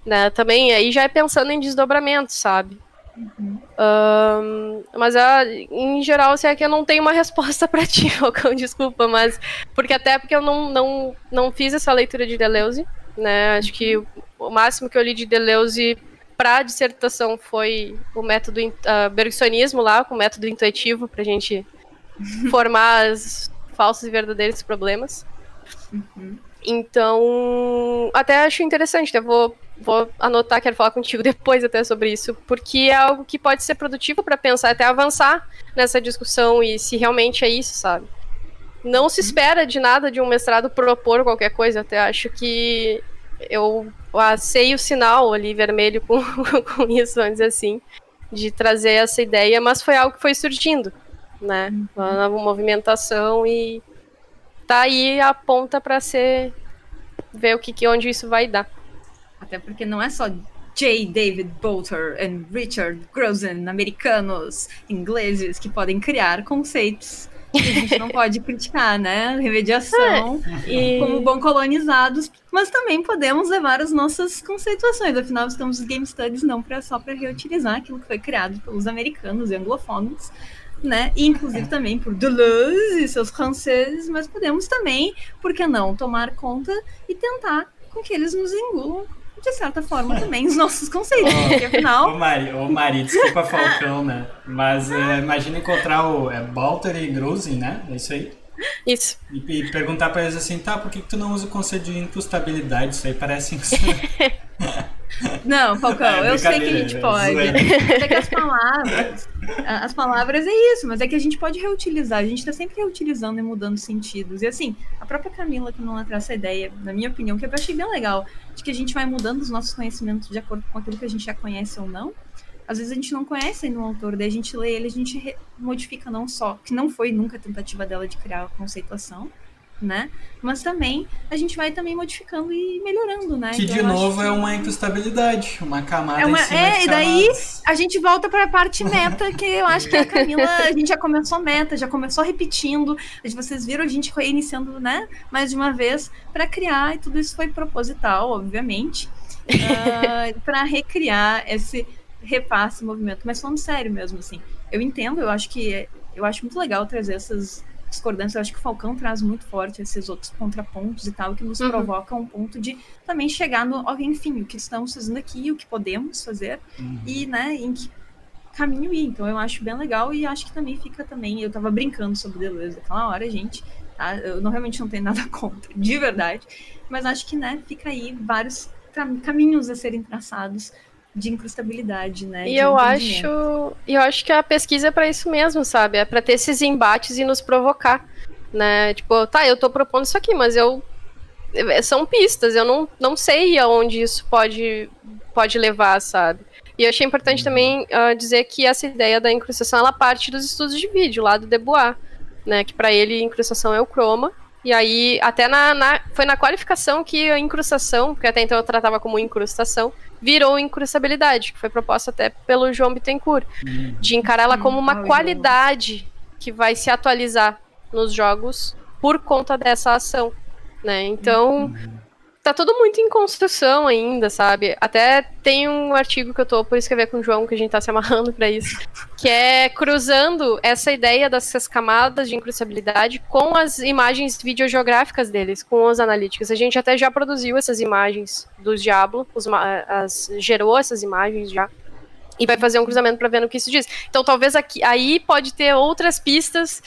né? Também aí já é pensando em desdobramento, sabe? Uhum. Um, mas uh, em geral, assim, é que eu não tenho uma [LAUGHS] resposta para ti, Falcão, desculpa, mas porque até porque eu não, não, não fiz essa leitura de Deleuze, né? Acho que o máximo que eu li de Deleuze para a dissertação foi o método uh, bergssonismo lá, com o método intuitivo, para a gente [LAUGHS] formar os falsos e verdadeiros problemas. Uhum. Então, até acho interessante, eu vou, vou anotar, quero falar contigo [LAUGHS] depois até sobre isso, porque é algo que pode ser produtivo para pensar, até avançar nessa discussão e se realmente é isso, sabe? Não se uhum. espera de nada de um mestrado propor qualquer coisa, até acho que eu assei o sinal ali vermelho com, [LAUGHS] com isso, vamos dizer assim, de trazer essa ideia, mas foi algo que foi surgindo, né? Uhum. Uma nova movimentação e tá aí a ponta para ser ver o que, que onde isso vai dar. Até porque não é só J. David Bolter e Richard Grosen, americanos, ingleses, que podem criar conceitos que a gente não [LAUGHS] pode criticar, né? Remediação, é, e... como bom colonizados, mas também podemos levar as nossas conceituações. Afinal, estamos nos Game Studies não pra, só para reutilizar aquilo que foi criado pelos americanos e anglofones, né? E inclusive também por Deleuze e seus franceses, mas podemos também, por que não, tomar conta e tentar com que eles nos engulam de certa forma, também os nossos conceitos, oh, [LAUGHS] porque afinal. Ô, Mari, ô, Mari desculpa [LAUGHS] Falcão, né? Mas é, imagina encontrar o é, Balter e Grusin, né? É isso aí. Isso. E, e, perguntar pra eles assim, tá, por que, que tu não usa o conceito de incrustabilidade? Isso aí parece. [LAUGHS] Não, Falcão, é, eu sei que a gente pode. É que as palavras, as palavras é isso, mas é que a gente pode reutilizar, a gente está sempre reutilizando e mudando sentidos. E assim, a própria Camila que não trouxe essa ideia, na minha opinião, que eu achei bem legal, de que a gente vai mudando os nossos conhecimentos de acordo com aquilo que a gente já conhece ou não. Às vezes a gente não conhece no autor, daí a gente lê ele, a gente modifica não só, que não foi nunca a tentativa dela de criar a conceituação, né? Mas também a gente vai também modificando e melhorando, né? Que então, de novo é uma incrustabilidade, uma camada é uma, em cima É, e daí a gente volta para a parte meta, que eu acho que a Camila, a gente já começou meta, já começou repetindo, vocês viram a gente reiniciando, né? Mais de uma vez para criar e tudo isso foi proposital, obviamente, uh, [LAUGHS] ah, para recriar esse repasse movimento. Mas falando sério mesmo, assim, eu entendo, eu acho que eu acho muito legal trazer essas discordância. Eu acho que o Falcão traz muito forte esses outros contrapontos e tal, que nos uhum. provoca um ponto de também chegar no, enfim, o que estamos fazendo aqui, o que podemos fazer uhum. e, né, em que caminho ir. Então eu acho bem legal e acho que também fica também. Eu tava brincando sobre Deleuze naquela hora, gente. Tá? Eu não, realmente não tenho [LAUGHS] nada contra, de verdade. Mas acho que, né, fica aí vários caminhos a serem traçados de incrustabilidade, né? E eu acho, eu acho que a pesquisa é para isso mesmo, sabe? É para ter esses embates e nos provocar, né? Tipo, tá, eu tô propondo isso aqui, mas eu são pistas, eu não, não sei aonde isso pode pode levar, sabe? E eu achei importante uhum. também uh, dizer que essa ideia da incrustação ela parte dos estudos de vídeo lá do Debois, né? Que para ele incrustação é o croma. E aí, até na, na, foi na qualificação que a incrustação, porque até então eu tratava como incrustação, virou incrustabilidade, que foi proposta até pelo João Bittencourt, uhum. de encarar ela como uma qualidade que vai se atualizar nos jogos por conta dessa ação, né? Então, uhum tá tudo muito em construção ainda, sabe? Até tem um artigo que eu tô por escrever com o João, que a gente tá se amarrando para isso, que é cruzando essa ideia dessas camadas de incrustabilidade com as imagens videogeográficas deles, com os analíticos. A gente até já produziu essas imagens dos Diablo, os, as, gerou essas imagens já. E vai fazer um cruzamento para ver no que isso diz. Então, talvez aqui, aí pode ter outras pistas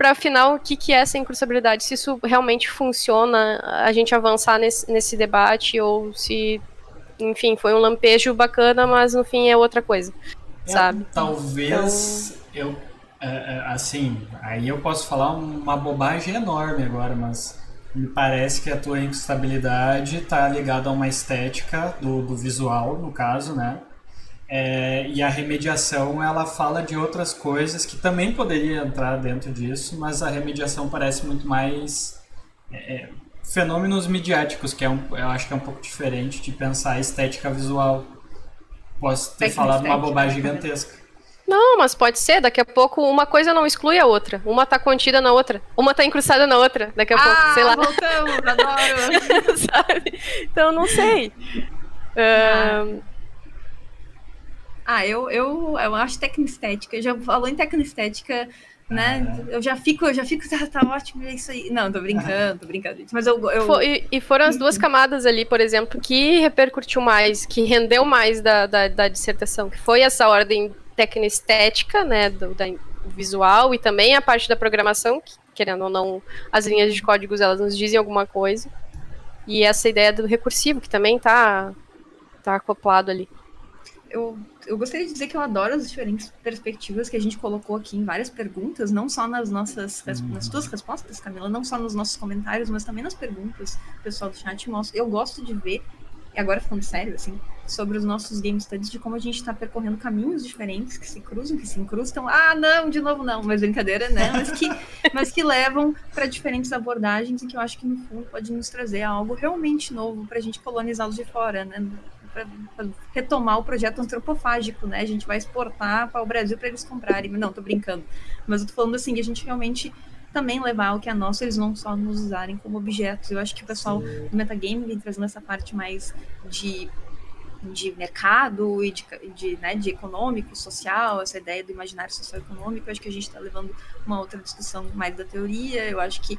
para afinal o que, que é essa incrustabilidade, se isso realmente funciona, a gente avançar nesse, nesse debate ou se, enfim, foi um lampejo bacana, mas no fim é outra coisa, sabe? Talvez então... eu, é, é, assim, aí eu posso falar uma bobagem enorme agora, mas me parece que a tua incrustabilidade está ligada a uma estética do, do visual, no caso, né? É, e a remediação ela fala de outras coisas que também poderia entrar dentro disso, mas a remediação parece muito mais é, é fenômenos midiáticos, que é um, eu acho que é um pouco diferente de pensar a estética visual. Posso ter falado uma bobagem gigantesca. Não, mas pode ser. Daqui a pouco uma coisa não exclui a outra. Uma tá contida na outra. Uma tá encrustada na outra. Daqui a ah, pouco, sei lá. voltamos, adoro. [LAUGHS] Sabe? Então, não sei. Ah. Ah, eu, eu, eu acho tecnoestética. Já falou em tecnoestética, né? Ah. Eu já fico, eu já fico, [LAUGHS] tá, tá ótimo, é isso aí. Não, tô brincando, tô brincando, gente. Mas eu. eu... e, e, foram as duas camadas ali, por exemplo, que repercutiu mais, que rendeu mais da, da, da dissertação, que foi essa ordem tecnoestética, né? Do, da, visual e também a parte da programação, que, querendo ou não, as linhas de códigos elas nos dizem alguma coisa. E essa ideia do recursivo, que também tá, tá acoplado ali. Eu eu gostaria de dizer que eu adoro as diferentes perspectivas que a gente colocou aqui em várias perguntas, não só nas nossas nas tuas respostas, Camila, não só nos nossos comentários, mas também nas perguntas do pessoal do chat. Eu gosto de ver, e agora falando sério, assim, sobre os nossos game studies, de como a gente está percorrendo caminhos diferentes que se cruzam, que se incrustam. Ah, não, de novo não, mas brincadeira, né? [LAUGHS] Mas que, mas que levam para diferentes abordagens e que eu acho que no fundo pode nos trazer algo realmente novo para a gente colonizá-los de fora, né? Retomar o projeto antropofágico, né? A gente vai exportar para o Brasil para eles comprarem. Não, tô brincando. Mas eu tô falando assim, a gente realmente também levar o que é nosso, eles não só nos usarem como objetos. Eu acho que o pessoal do metagame vem trazendo essa parte mais de de mercado e de, de, né, de econômico, social, essa ideia do imaginário socioeconômico, eu acho que a gente está levando uma outra discussão mais da teoria, eu acho que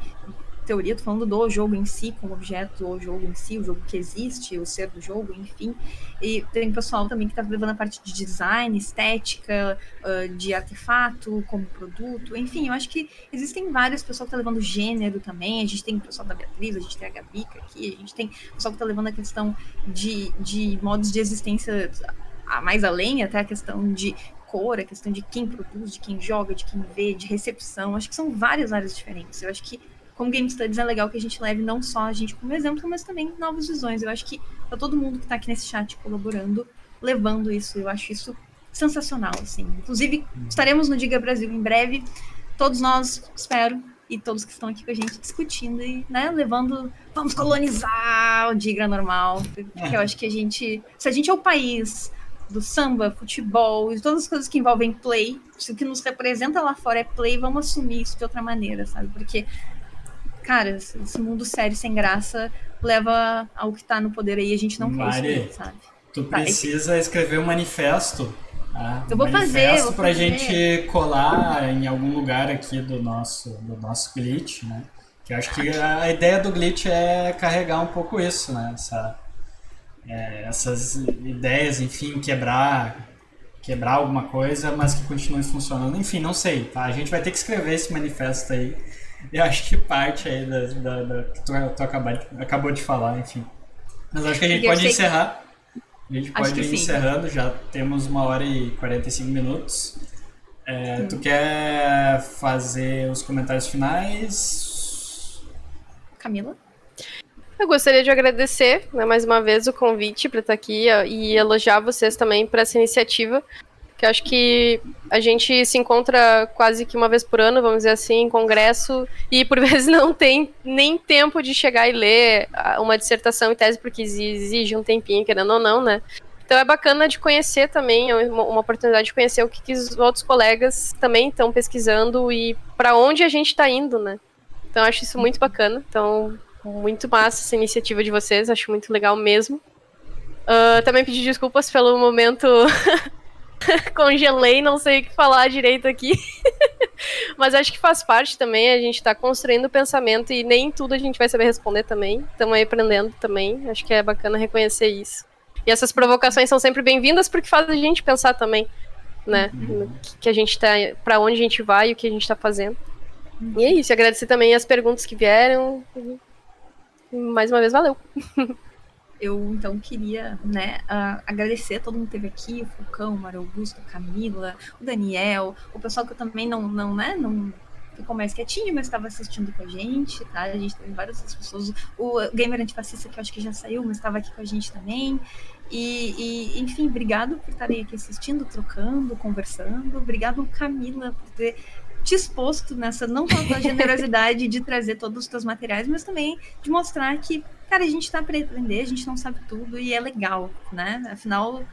teoria, tô falando do jogo em si, como objeto, o jogo em si, o jogo que existe, o ser do jogo, enfim. E tem pessoal também que está levando a parte de design, estética, uh, de artefato como produto, enfim, eu acho que existem várias pessoas que tá levando gênero também. A gente tem o pessoal da Beatriz, a gente tem a Gabica aqui, a gente tem o pessoal que está levando a questão de, de modos de existência mais além, até a questão de cor, a questão de quem produz, de quem joga, de quem vê, de recepção. Acho que são várias áreas diferentes. Eu acho que como Game Studies é legal que a gente leve não só a gente como exemplo, mas também novas visões. Eu acho que tá todo mundo que está aqui nesse chat colaborando, levando isso. Eu acho isso sensacional, assim. Inclusive, estaremos no Diga Brasil em breve. Todos nós, espero, e todos que estão aqui com a gente discutindo e, né, levando. Vamos colonizar o Diga normal. Porque eu acho que a gente. Se a gente é o país do samba, futebol e todas as coisas que envolvem play, se o que nos representa lá fora é play, vamos assumir isso de outra maneira, sabe? Porque cara, esse mundo sério sem graça leva ao que tá no poder aí, a gente não Mari, quer sabe? Tu tá, precisa escrever um manifesto. Tá? Eu vou um fazer. Manifesto pra fazer. gente colar em algum lugar aqui do nosso, do nosso glitch, né? Que eu acho que a ideia do glitch é carregar um pouco isso, né? Essa, é, essas ideias, enfim, quebrar quebrar alguma coisa, mas que continue funcionando. Enfim, não sei, tá? A gente vai ter que escrever esse manifesto aí [LAUGHS] eu acho que parte aí da, da, da que tu, tu acabou, de, acabou de falar, enfim. Mas acho que a gente pode encerrar. A gente pode ir encerrando, já temos uma hora e 45 minutos. É, tu quer fazer os comentários finais? Camila? Eu gostaria de agradecer né, mais uma vez o convite para estar aqui e elogiar vocês também por essa iniciativa que acho que a gente se encontra quase que uma vez por ano, vamos dizer assim, em congresso, e por [LAUGHS] vezes não tem nem tempo de chegar e ler uma dissertação e tese, porque exige um tempinho, querendo ou não, né? Então é bacana de conhecer também, é uma oportunidade de conhecer o que, que os outros colegas também estão pesquisando e para onde a gente está indo, né? Então acho isso muito bacana. Então, muito massa essa iniciativa de vocês, acho muito legal mesmo. Uh, também pedir desculpas pelo momento [LAUGHS] [LAUGHS] Congelei, não sei o que falar direito aqui. [LAUGHS] Mas acho que faz parte também, a gente está construindo o pensamento e nem tudo a gente vai saber responder também. Estamos aí aprendendo também. Acho que é bacana reconhecer isso. E essas provocações são sempre bem-vindas porque faz a gente pensar também, né? Uhum. Que a gente tá, para onde a gente vai e o que a gente está fazendo. Uhum. E é isso, agradecer também as perguntas que vieram. Mais uma vez, valeu. [LAUGHS] eu então queria né, uh, agradecer a todo mundo que esteve aqui, o Fulcão, o Mário Augusto, a Camila, o Daniel, o pessoal que eu também não, não, né, não ficou mais quietinho, mas estava assistindo com a gente, tá? A gente teve várias pessoas. O Gamer Antifascista, que eu acho que já saiu, mas estava aqui com a gente também. E, e, enfim, obrigado por estarem aqui assistindo, trocando, conversando. Obrigado, Camila, por ter te exposto nessa não só a [LAUGHS] generosidade de trazer todos os teus materiais, mas também de mostrar que, cara, a gente para aprender, a gente não sabe tudo e é legal, né? Afinal,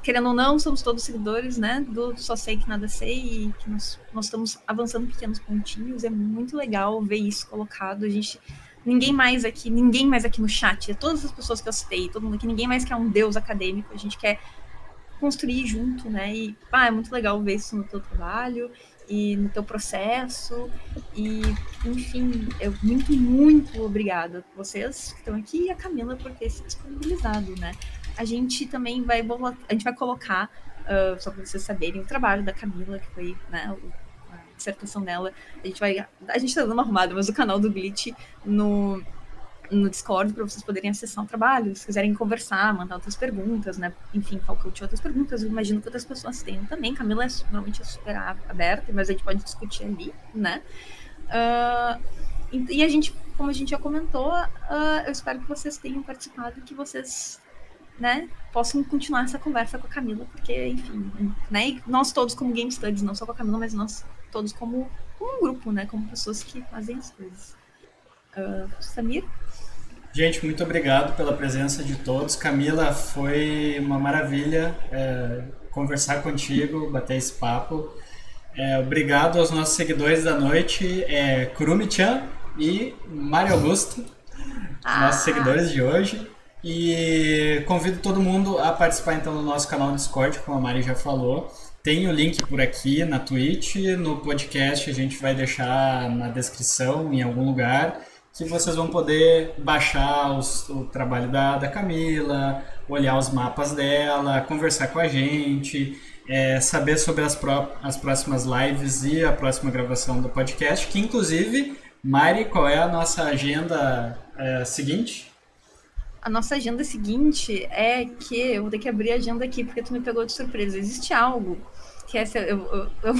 querendo ou não, somos todos seguidores, né? Do Só Sei Que Nada Sei e que nós, nós estamos avançando pequenos pontinhos. É muito legal ver isso colocado. A gente ninguém mais aqui, ninguém mais aqui no chat, todas as pessoas que eu citei, todo mundo aqui, ninguém mais quer um deus acadêmico, a gente quer construir junto, né? E ah, é muito legal ver isso no teu trabalho e no teu processo. E, enfim, eu muito, muito obrigada a vocês que estão aqui e a Camila por ter se disponibilizado, né? A gente também vai, a gente vai colocar, uh, só para vocês saberem, o trabalho da Camila, que foi né, a dissertação dela. A gente vai. A gente tá dando uma arrumada, mas o canal do Glitch no no Discord para vocês poderem acessar o trabalho, se quiserem conversar, mandar outras perguntas, né? Enfim, tinha outras perguntas, eu imagino que outras pessoas tenham também. Camila é, normalmente é super aberta, mas a gente pode discutir ali, né? Uh, e a gente, como a gente já comentou, uh, eu espero que vocês tenham participado e que vocês né, possam continuar essa conversa com a Camila, porque, enfim, né, e nós todos como Game Studies, não só com a Camila, mas nós todos como, como um grupo, né, como pessoas que fazem as coisas. Uh, Samir? Gente, muito obrigado pela presença de todos. Camila, foi uma maravilha é, conversar contigo, bater esse papo. É, obrigado aos nossos seguidores da noite, é, Kurumi-chan e Mário Augusto, ah. nossos seguidores de hoje. E convido todo mundo a participar então do nosso canal do Discord, como a Mari já falou. Tem o link por aqui na Twitch, no podcast a gente vai deixar na descrição em algum lugar que vocês vão poder baixar os, o trabalho da, da Camila, olhar os mapas dela, conversar com a gente, é, saber sobre as, pró as próximas lives e a próxima gravação do podcast, que inclusive, Mari, qual é a nossa agenda é, seguinte? A nossa agenda seguinte é que eu vou ter que abrir a agenda aqui porque tu me pegou de surpresa. Existe algo que essa eu, eu,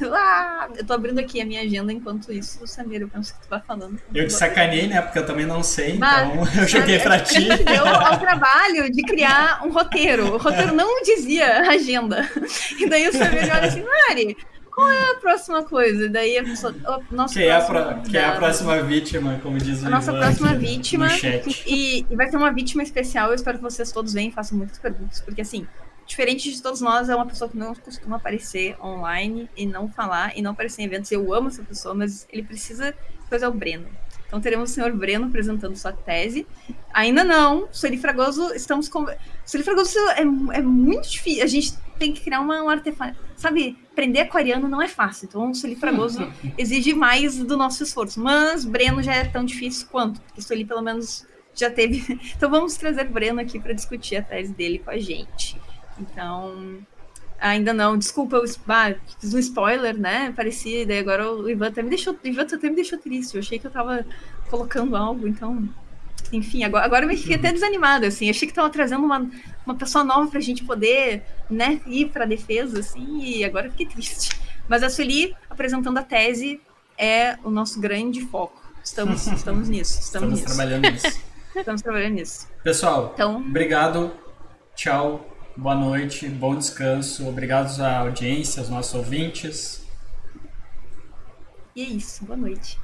eu, [LAUGHS] ah, eu tô abrindo aqui a minha agenda enquanto isso, Samir, eu penso que tu vai falando. Eu te sacanei, né? Porque eu também não sei, Mas, então [LAUGHS] eu joguei pra ti. Deu ao [LAUGHS] trabalho de criar um roteiro. O roteiro não dizia agenda. E daí o Samir olha assim, Mari, qual é a próxima coisa? E daí a pessoa. Nossa que, é a, pro, que é a próxima vítima, como diz o A nossa próxima vítima. E, e vai ser uma vítima especial. Eu espero que vocês todos venham e façam muitas perguntas. Porque assim, diferente de todos nós, é uma pessoa que não costuma aparecer online e não falar e não aparecer em eventos. Eu amo essa pessoa, mas ele precisa fazer o Breno. Então teremos o senhor Breno apresentando sua tese. Ainda não, Sueli Fragoso, estamos com. Sueli Fragoso é, é muito difícil. A gente tem que criar uma, um artefato. Sabe, aprender aquariano não é fácil. Então, o Sueli Fragoso [LAUGHS] exige mais do nosso esforço. Mas Breno já é tão difícil quanto, porque Sueli pelo menos já teve. [LAUGHS] Então vamos trazer Breno aqui para discutir a tese dele com a gente. Então, ainda não. Desculpa, eu ah, fiz um spoiler, né? Parecia, daí agora o Ivan até me deixou. Ivan até me deixou triste. Eu achei que eu tava colocando algo, então. Enfim, agora, agora eu fiquei até desanimada, assim. Eu achei que tava trazendo uma, uma pessoa nova pra gente poder, né, ir pra defesa, assim, e agora eu fiquei triste. Mas a Sueli, apresentando a tese, é o nosso grande foco. Estamos, [LAUGHS] estamos nisso. Estamos, estamos nisso. trabalhando nisso. estamos trabalhando nisso. Pessoal, então, obrigado. Tchau boa noite, bom descanso, obrigado à audiência, aos nossos ouvintes. E é isso, boa noite.